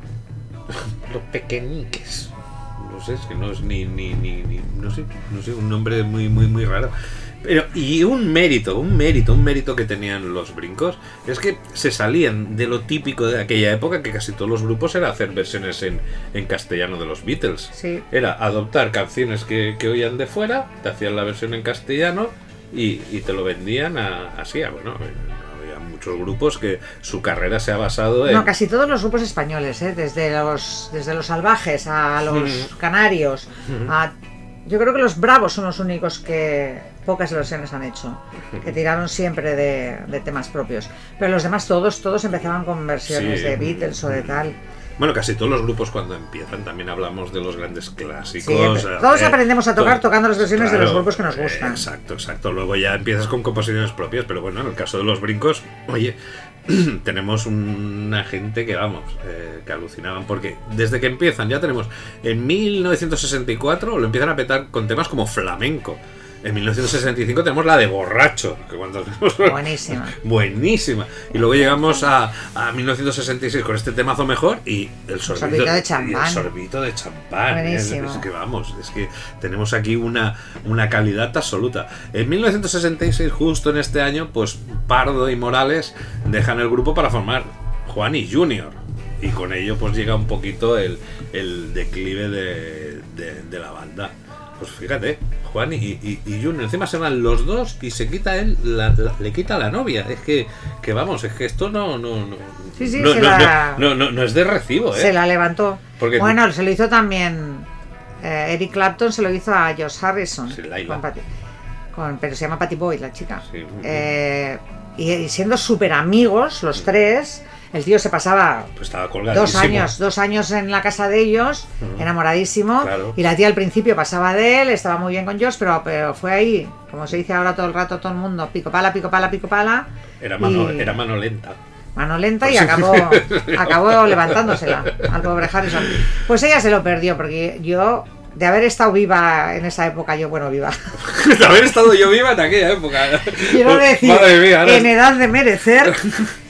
Los pequeñiques. No sé, es que no es ni, ni, ni, ni- no sé, no sé, un nombre muy, muy, muy raro. Pero, y un mérito, un mérito, un mérito que tenían los brincos es que se salían de lo típico de aquella época, que casi todos los grupos era hacer versiones en, en castellano de los Beatles. Sí. Era adoptar canciones que, que oían de fuera, te hacían la versión en castellano y, y te lo vendían a- así. a- bueno, muchos grupos que su carrera se ha basado en. No, casi todos los grupos españoles, ¿eh? desde los desde los salvajes a los canarios, a- yo creo que los bravos son los únicos que pocas versiones han hecho, que tiraron siempre de, de temas propios. Pero los demás todos, todos empezaban con versiones Sí. de Beatles o de tal. Bueno, casi todos los grupos cuando empiezan también hablamos de los grandes clásicos. Sí, todos eh, aprendemos a tocar tocando las versiones de los grupos que nos eh, gustan. Exacto, exacto. Luego ya empiezas con composiciones propias, pero bueno, en el caso de los brincos, oye, tenemos una gente que vamos, eh, que alucinaban, porque desde que empiezan ya tenemos en 1964 lo empiezan a petar con temas como flamenco. En 1965 tenemos la de borracho, que cuando Buenísima. Buenísima. Y luego llegamos a, a 1966 con este temazo mejor y el sorbito, sorbito de champán. el sorbito de champán. Es, Buenísimo. es que vamos, es que tenemos aquí una, una calidad absoluta. En 1966, justo en este año, pues Pardo y Morales dejan el grupo para formar Juan y Junior. Y con ello pues llega un poquito el, el declive de, de- de la banda. Pues fíjate, Juan y, y, y Junior, encima se van los dos y se quita él, la- la- le quita la novia. Es que, que vamos, es que esto no, no, no, Sí, sí, no, no, la- no, no- no es de recibo, ¿eh? Se la levantó. Porque- bueno, se lo hizo también eh, Eric Clapton, se lo hizo a Josh Harrison. Sí, con Patty- con- pero se llama Patty Boyd, la chica. Eh, y, y siendo súper amigos los tres, el tío se pasaba Pues estaba dos años, dos años en la casa de ellos, enamoradísimo. Claro. Y la tía al principio pasaba de él, estaba muy bien con Josh, pero, pero fue ahí, como se dice ahora todo el rato todo el mundo, pico pala, pico pala, pico pala. Era mano, y- era mano lenta. mano lenta y acabó, acabó levantándosela al pobre Harrison. Pues ella se lo perdió, porque yo, de haber estado viva en esa época, yo, bueno, viva, de haber estado yo viva en aquella época. quiero decir, mía, ahora- en edad de merecer.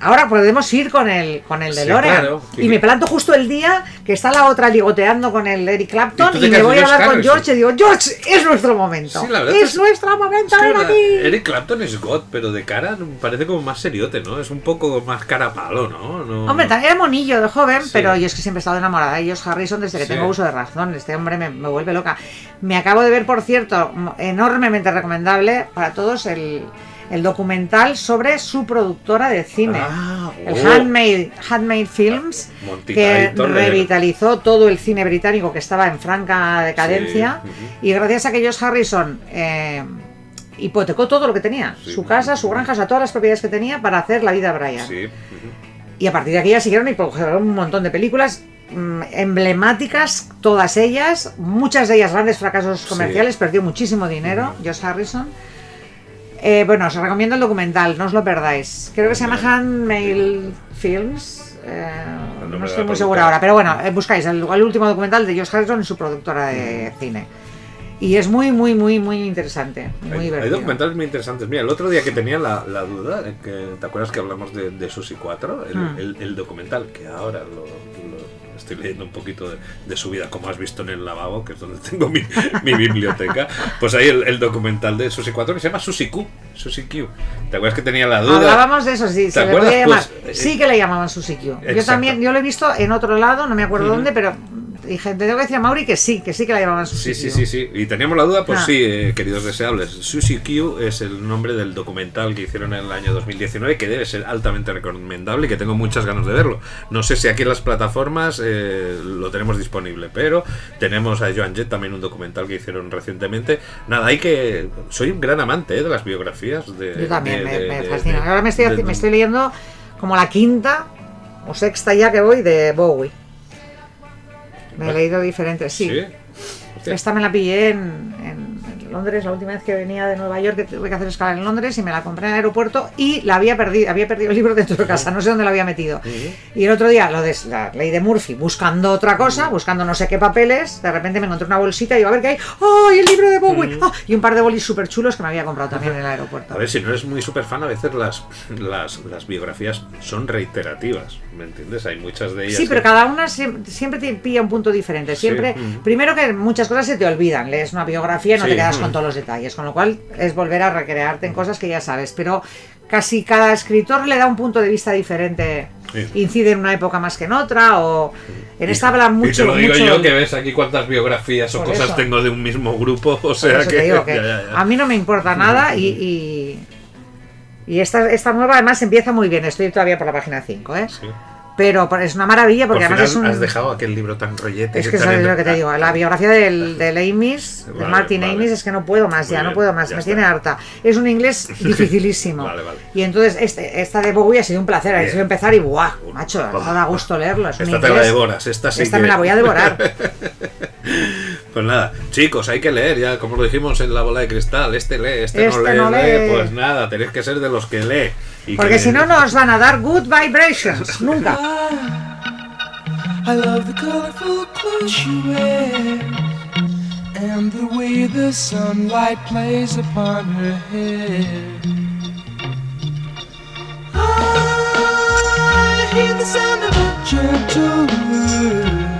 Ahora podemos ir con el con el de Sí, claro. Y me planto justo el día que está la otra ligoteando con el Eric Clapton y, me voy a hablar con George y digo, George, es nuestro momento. Sí, la verdad es es- nuestro momento, Es que ven aquí. Eric Clapton es God, pero de cara parece como más seriote, ¿no? Es un poco más cara palo, ¿no? No- Hombre, también era monillo de joven, Sí. pero yo es que siempre he estado enamorada de Josh Harrison desde que tengo uso de razón. Este hombre me, me vuelve loca. Me acabo de ver, por cierto, enormemente recomendable para todos el, el documental sobre su productora de cine. Ah, el oh. Handmade, Handmade Films, Monty que Python, revitalizó todo el cine británico que estaba en franca decadencia. Sí. Y gracias a que Josh Harrison eh, hipotecó todo lo que tenía, Sí. su casa, su granja, o sea, todas las propiedades que tenía para hacer la vida de Brian. Sí. Y a partir de aquí ya siguieron y produjeron un montón de películas mm, emblemáticas, todas ellas, muchas de ellas grandes fracasos comerciales, perdió muchísimo dinero, Josh Harrison. Eh, bueno, os recomiendo el documental, no os lo perdáis. Creo que se llama Handmail Films. eh, no estoy muy segura ahora, pero bueno, eh, buscáis el, el último documental de Josh Harrison y su productora de cine. Y es muy, muy, muy, muy interesante. Muy Hay, hay documentales muy interesantes. Mira, el otro día que tenía la, la duda, de que, ¿te acuerdas que hablamos de, de Susi 4? El, Mm. el- el documental, que ahora lo- estoy leyendo un poquito de, de su vida, como has visto en el lavabo, que es donde tengo mi, mi biblioteca. Pues hay el, el documental de Susi 4 que se llama Susi Q. Susi Q. ¿Te acuerdas que tenía la duda? Hablábamos de eso, sí, ¿Te se le acuerdas? podía llamar. Pues, eh, sí que le llamaban Susi Q. Yo también, yo lo he visto en otro lado, no me acuerdo dónde, pero dije, te tengo que decir a Mauri que sí, que sí que la llamaban Sí, Susi sí, Q. sí, sí. Y teníamos la duda, pues Ah. sí, eh, queridos deseables. Sushi Q es el nombre del documental que hicieron en el año 2019, que debe ser altamente recomendable y que tengo muchas ganas de verlo. No sé si aquí en las plataformas eh, lo tenemos disponible, pero tenemos a Joan Jett también un documental que hicieron recientemente. Nada, hay que. Soy un gran amante eh, de las biografías. De, Yo también, de- me, de- me fascina. Ahora me estoy, me estoy leyendo como la quinta o sexta ya que voy de Bowie. Me he leído diferentes, sí. Esta me la pillé en, en- en Londres la última vez que venía de Nueva York, que tuve que hacer escala en Londres y me la compré en el aeropuerto y la había perdido, había perdido el libro dentro de casa, no sé dónde lo había metido. Y el otro día, lo de la ley de Murphy, buscando otra cosa, buscando no sé qué papeles, de repente me encontré una bolsita y digo, a ver qué hay. ¡Ay, el libro de Bowie! Ah, y un par de bolis súper chulos que me había comprado también en el aeropuerto. A ver, si no eres muy super fan, a veces las, las, las biografías son reiterativas, ¿me entiendes? Hay muchas de ellas. Sí, pero que- cada una siem- siempre te pilla un punto diferente. Siempre, Sí. Primero que muchas cosas se te olvidan. Lees una biografía y no Sí. te quedas con todos los detalles, con lo cual es volver a recrearte en cosas que ya sabes. Pero casi cada escritor le da un punto de vista diferente. Sí. Incide en una época más que en otra. O en esta habla mucho. y te lo digo mucho- yo que ves aquí cuántas biografías o Por cosas eso. tengo de un mismo grupo, o sea que, te digo que ya, ya, ya. a mí no me importa nada y. y... y esta, esta nueva además empieza muy bien, estoy todavía por la página 5, ¿eh? Sí. Pero es una maravilla porque Por además final es un... has dejado aquel libro tan rollete. Es que sabes en- lo que te digo, la biografía del, del Amis, de Vale, Martin vale. Amis, es que no puedo más, Muy ya no bien, puedo más, me está. tiene harta. Es un inglés dificilísimo. Vale, vale. Y entonces este, esta de Bowie ha sido un placer, ha sido empezar y ¡buah! Macho, Buah. da gusto leerlo. Es Esta te la inglés- devoras, esta sí Esta que- me la voy a devorar. Pues nada, chicos, hay que leer, ya como lo dijimos en la bola de cristal, este lee, este, Este no, lee, no lee. pues nada, tenéis que ser de los que lee. Y Porque que- si no nos van a dar good vibrations, nunca. I love the colorful clothes she wears and the way the sunlight plays upon her hair. I hear the sound of a gentle word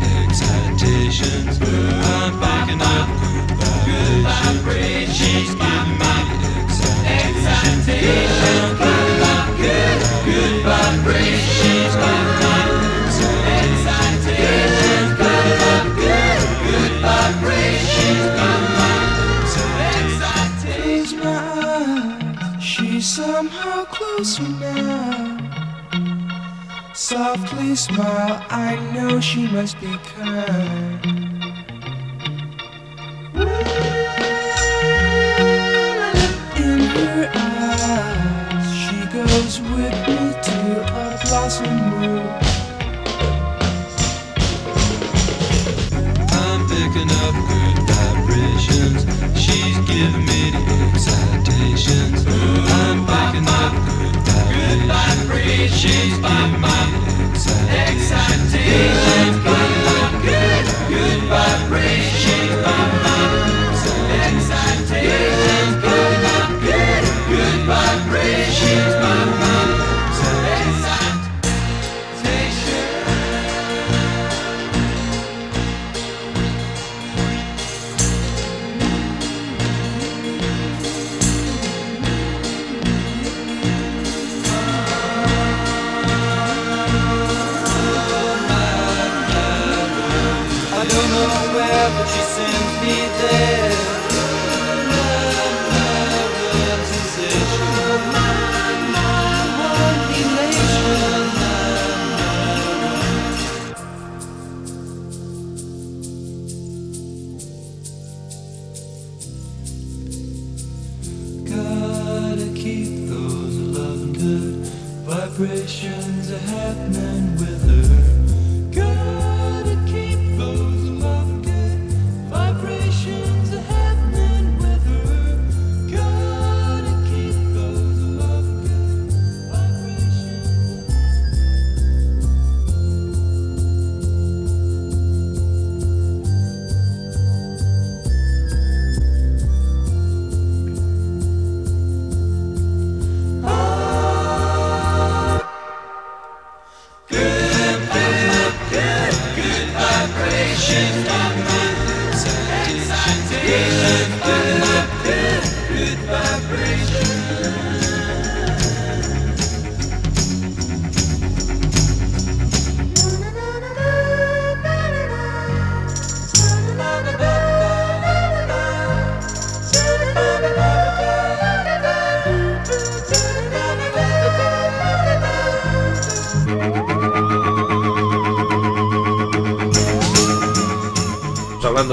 smile, I know she must be kind. In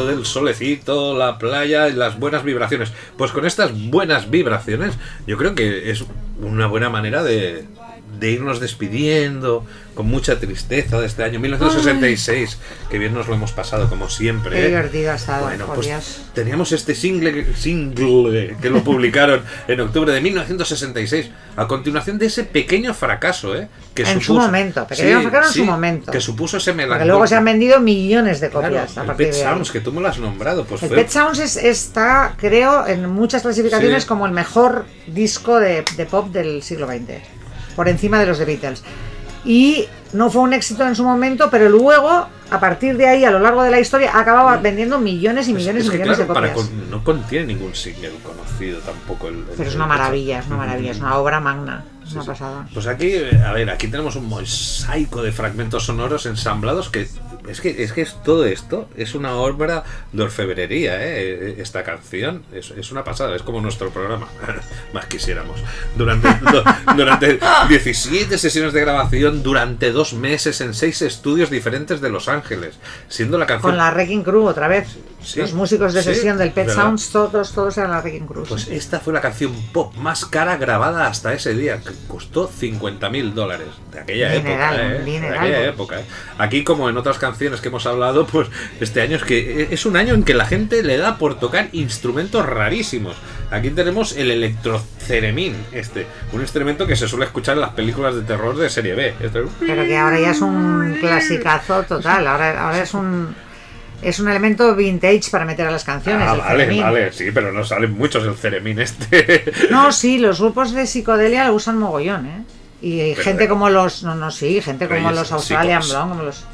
del solecito, la playa y las buenas vibraciones. Pues con estas buenas vibraciones, yo creo que es una buena manera de, de irnos despidiendo con mucha tristeza de este año 1966. Que bien nos lo hemos pasado, como siempre. Qué ¿eh? divertido ha estado, Bueno, por pues Dios. teníamos este single, single que lo publicaron en octubre de 1966, a continuación de ese pequeño fracaso, ¿eh? Que En su momento, pequeño fracaso en su momento. Que supuso ese Porque melancólico. luego se han vendido millones de Claro, copias a el Pet de ahí. Sounds, que tú me lo has nombrado, pues El fue... Pet Sounds es- está, creo, en muchas clasificaciones Sí. como el mejor disco de, de pop del siglo XX, por encima de los de Beatles. Y no fue un éxito en su momento, pero luego, a partir de ahí, a lo largo de la historia, acababa vendiendo millones y Es- millones es y millones claro, de copias. con- no contiene ningún single conocido tampoco. El, el- Pero es una maravilla, es una maravilla, es una obra magna, una Sí. pasada. Pues aquí, eh, a ver, aquí tenemos un mosaico de fragmentos sonoros ensamblados que es que es que es todo esto es una obra de orfebrería, ¿eh? Esta canción es, una pasada, es como nuestro programa, más quisiéramos. Durante, du- durante 17 sesiones de grabación, durante dos meses en seis estudios diferentes de Los Ángeles, siendo la canción Con la Wrecking Crew otra vez. Sí, Los músicos de sí, sesión del Pet ¿verdad? Sounds, todos, todos eran la Wrecking Crew. Pues esta fue la canción pop más cara grabada hasta ese día, que costó 50 mil dólares de aquella época. ¿eh? De dineral. aquella época. ¿eh? Aquí, como en otras canciones que hemos hablado, pues este año es que es un año en que la gente le da por tocar instrumentos rarísimos. Aquí tenemos el electroceremín, este, un instrumento que se suele escuchar en las películas de terror de serie B. Este- Pero que ahora ya es un clasicazo total. Ahora, ahora es un es un elemento vintage para meter a las canciones. Ah, el vale, ceremín. vale, sí, pero no salen muchos el ceremín este. No, sí, los grupos de psicodelia lo usan mogollón, ¿eh? Y Pero gente de- como los, no, no, sí, gente como Reyes los Australian. Blonde, como los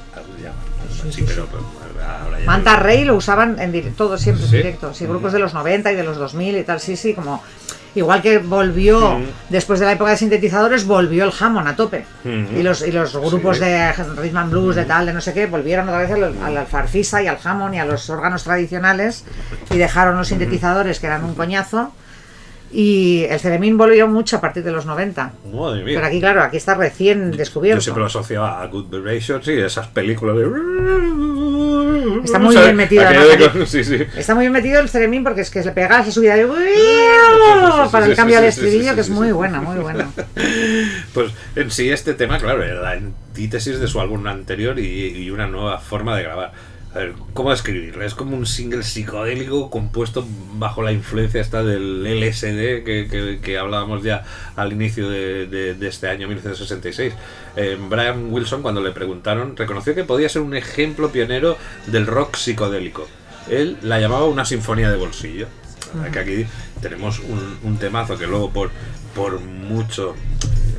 sí, pero, pero ahora ya Manta Rey lo usaban en directo, todo siempre ¿Sí? en directo. Sí, grupos de los 90 y de los 2000 y tal, sí, sí, como igual que volvió después de la época de sintetizadores volvió el Hammond a tope. Y los y los grupos Sí. de rhythm and blues de tal, de no sé qué, volvieron otra vez al, al alfarfisa y al Hammond y a los órganos tradicionales y dejaron los sintetizadores que eran un coñazo. Y el ceremín volvió mucho a partir de los 90. Madre mía. Pero aquí, claro, aquí está recién descubierto. Yo siempre lo asociaba a Good Vibrations y esas películas de... Está muy ¿Sabes? bien metido, de- Sí, sí. Está muy bien metido el ceremín porque es que le pegaba esa subida de para el cambio sí, estribillo que es muy buena, muy buena. Pues en sí este tema, claro, era la antítesis de su álbum anterior y, y una nueva forma de grabar. A ver, ¿cómo describirlo? Es como un single psicodélico compuesto bajo la influencia esta del LSD que, que- que hablábamos ya al inicio de, de- de este año 1966. Eh, Brian Wilson, cuando le preguntaron, reconoció que podía ser un ejemplo pionero del rock psicodélico. Él la llamaba una sinfonía de bolsillo. Que aquí tenemos un, un temazo que luego por, por mucho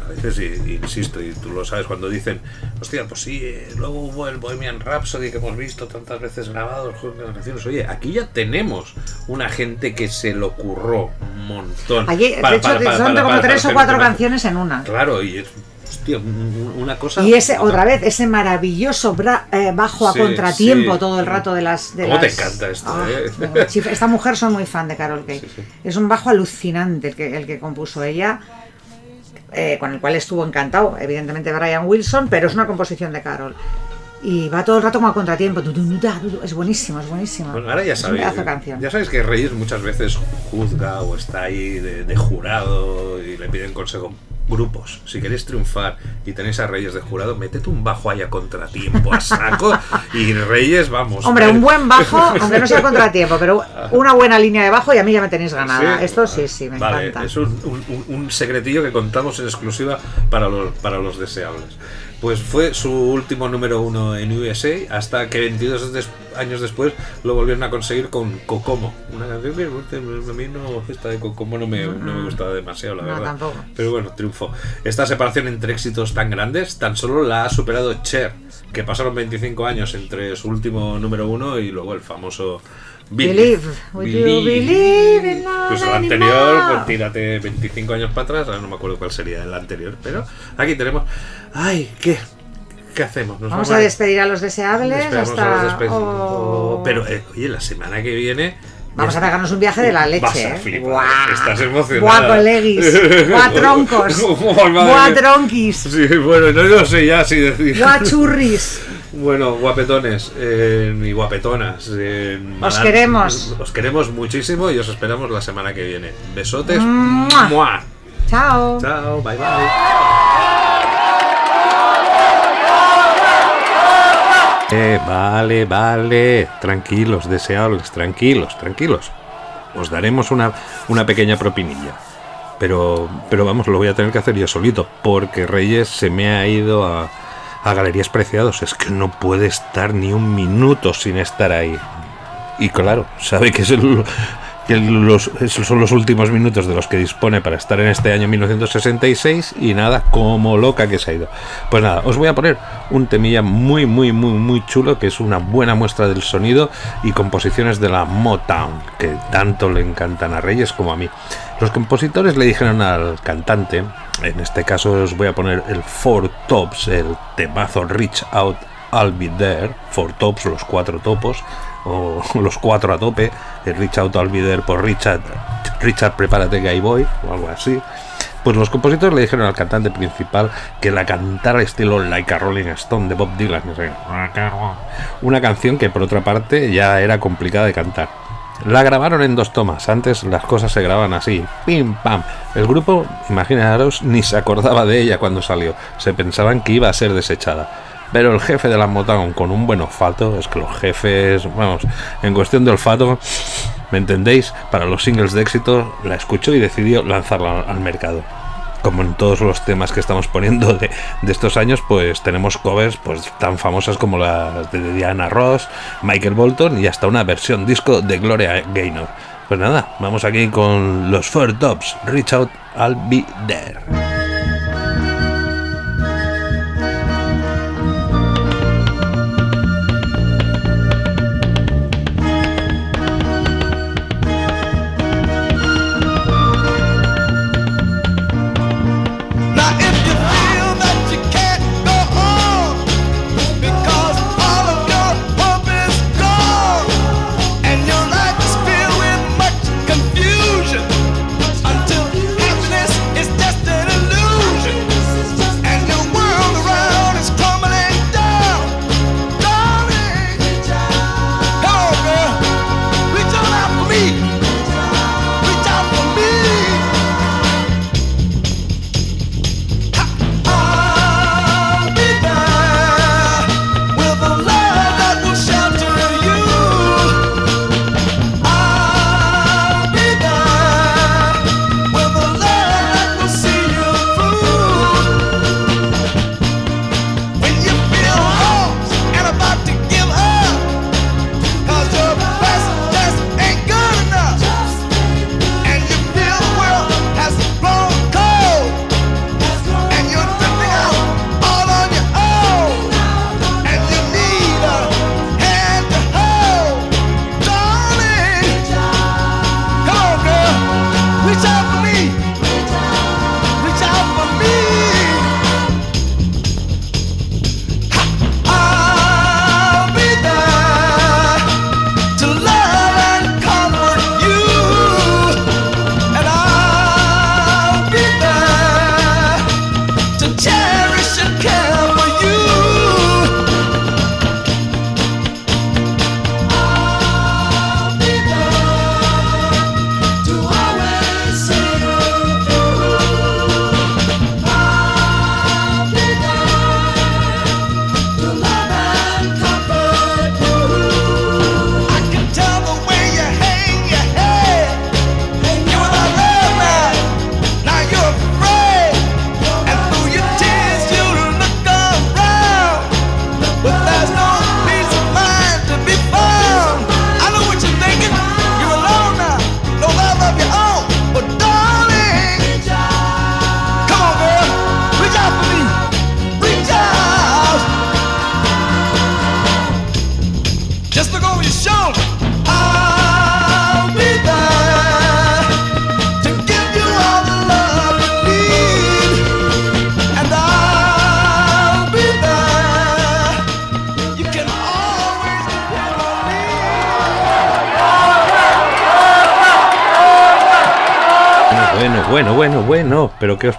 a veces y- insisto y tú lo sabes cuando dicen hostia pues sí eh, luego hubo el Bohemian Rhapsody que hemos visto tantas veces grabado el juego de las canciones oye aquí ya tenemos una gente que se lo curró un montón de para- hecho, para- son para- como tres o cuatro canciones en una. claro y es hostia, un- un- una cosa Y ese, otra vez, ese maravilloso bra- eh, bajo a Sí, contratiempo sí. todo el rato de las... De ¿Cómo te las- encanta esto, Ah, eh? Esta mujer son muy fan de Carol Kay. Sí. Es un bajo alucinante el que, el que compuso ella, eh, con el cual estuvo encantado, evidentemente Brian Wilson, pero es una composición de Carol. Y va todo el rato como a contratiempo. Es buenísimo, es buenísimo. Bueno, ahora ya sabéis, ya sabéis que Reyes muchas veces juzga o está ahí de, de jurado y le piden consejo. Grupos, si queréis triunfar y tenéis a Reyes de jurado, meted un bajo ahí a contratiempo a saco y Reyes, vamos. Hombre, un buen bajo, aunque no sea contratiempo, pero una buena línea de bajo y a mí ya me tenéis ganada. Sí, Esto sí, sí, me vale, encanta. Es un- un- un secretillo que contamos en exclusiva para los, para los deseables. Pues fue su último número uno en USA hasta que 22 des- años después lo volvieron a conseguir con Kokomo. Una canción que a mí no, esta de Kokomo no me, no me gustaba demasiado, la No, verdad. tampoco. Pero bueno, triunfó. Esta separación entre éxitos tan grandes tan solo la ha superado Cher, que pasaron 25 años entre su último número uno y luego el famoso Believe. Would you believe in love Pues el anterior, pues tírate 25 años para atrás, ahora no me acuerdo cuál sería el anterior, pero aquí tenemos. ¡Ay! ¿Qué? ¿Qué hacemos? ¿Nos Vamos a despedir a los deseables Despedimos a los hasta. Oh. Pero, eh, oye, la semana que viene. Vamos a pegarnos un viaje de la leche. Vas a ¿eh? flipar, Buah. Estás emocionada. Buah, coleguis. Buah, troncos. Buah, tronquis. Sí, bueno, no lo sé ya si decir. Buah, churris. Bueno, guapetones eh, y guapetonas. eh, Os queremos. Os queremos muchísimo y os esperamos la semana que viene. Besotes. ¡Mua! ¡Mua! Chao. Chao, bye bye. Eh, vale, vale. Tranquilos, deseables, tranquilos, tranquilos. Os daremos una, una pequeña propinilla. Pero, pero vamos, lo voy a tener que hacer yo solito, porque Reyes se me ha ido a, a Galerías Preciados. Es que no puede estar ni un minuto sin estar ahí. Y claro, sabe que, es los, son los últimos minutos de los que dispone para estar en este año 1966 y nada, como loca que se ha ido. Pues nada, os voy a poner un temilla muy, muy, muy, muy chulo que es una buena muestra del sonido y composiciones de la Motown, que tanto le encantan a Reyes como a mí. Los compositores le dijeron al cantante, en este caso os voy a poner el Four Tops, el temazo Reach Out I'll Be There, Four Tops, los cuatro topos, o los cuatro a tope, el Reach Out I'll Be There por Richard, Richard Prepárate Guy Boy, o algo así. Pues los compositores le dijeron al cantante principal que la cantara estilo Like a Rolling Stone de Bob Dylan, una canción que por otra parte ya era complicada de cantar. La grabaron en dos tomas, antes las cosas se grababan así, pim pam. El grupo, imaginaros, ni se acordaba de ella cuando salió, se pensaban que iba a ser desechada. Pero el jefe de la Motown con un buen olfato, es que los jefes, vamos, en cuestión de olfato, ¿me entendéis? Para los singles de éxito, la escuchó y decidió lanzarla al mercado como en todos los temas que estamos poniendo de, de estos años, pues tenemos covers pues tan famosas como las de Diana Ross, Michael Bolton y hasta una versión disco de Gloria Gaynor. Pues nada, vamos aquí con los Four Tops, Reach Out, I'll Be There.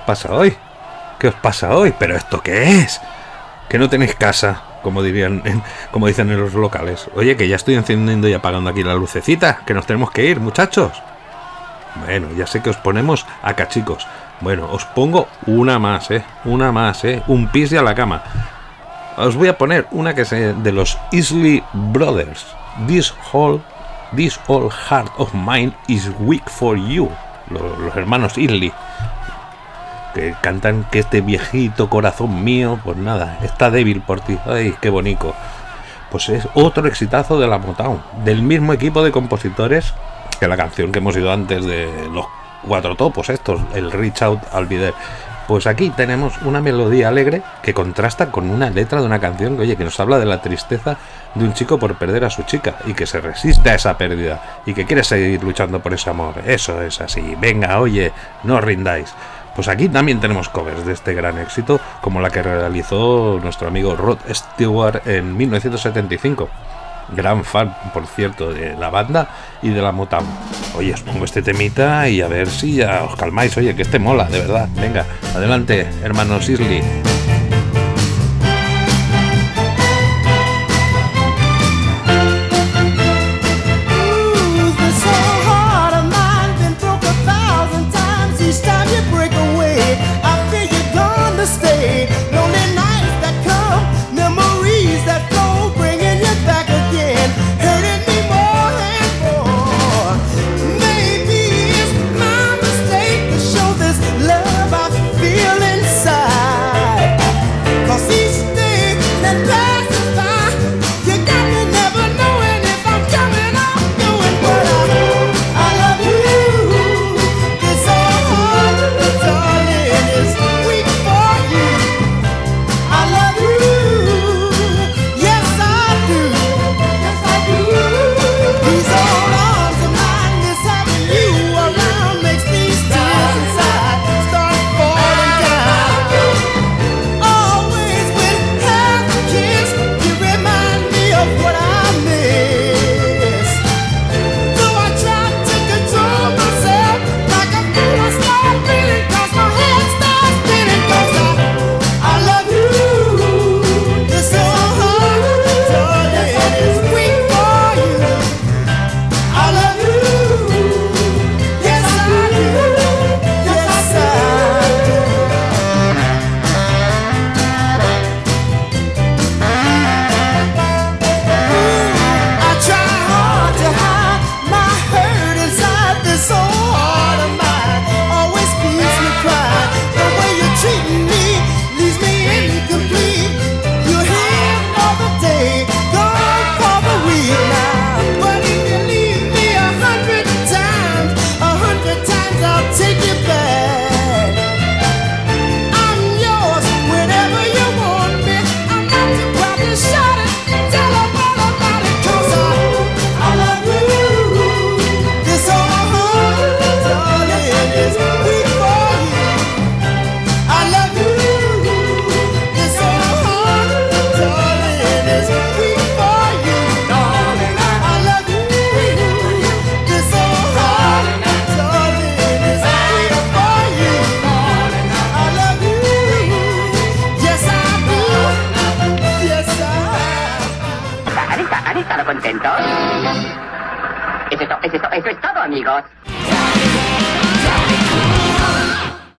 Pasa hoy? ¿Qué os pasa hoy? ¿Pero esto qué es? ¿Que no tenéis casa? como dirían, como dicen en los locales. Oye, que ya estoy encendiendo y apagando aquí la lucecita, que nos tenemos que ir, muchachos. Bueno, ya sé que os ponemos a cachicos. Bueno, os pongo una más, ¿eh? Una más, ¿eh? Un pis a la cama. Os voy a poner una que es eh, de los Isley Brothers. This whole, this all heart of mine is weak for you. Lo- Los, hermanos Isley. Que cantan que este viejito corazón mío, pues nada, está débil por ti. Ay, qué bonito. Pues es otro exitazo de la Motown. Del mismo equipo de compositores que la canción que hemos ido antes de los cuatro topos estos, el Reach Out al Bidet. Pues aquí tenemos una melodía alegre que contrasta con una letra de una canción que, oye, que nos habla de la tristeza de un chico por perder a su chica y que se resiste a esa pérdida y que quiere seguir luchando por ese amor. Eso es así. Venga, oye, no rindáis. Pues aquí también tenemos covers de este gran éxito, como la que realizó nuestro amigo Rod Stewart en 1975. Gran fan, por cierto, de la banda y de la Motown. Oye, os pongo este temita y a ver si ya os calmáis. Oye, que este mola, de verdad. Venga, adelante, hermanos Isley.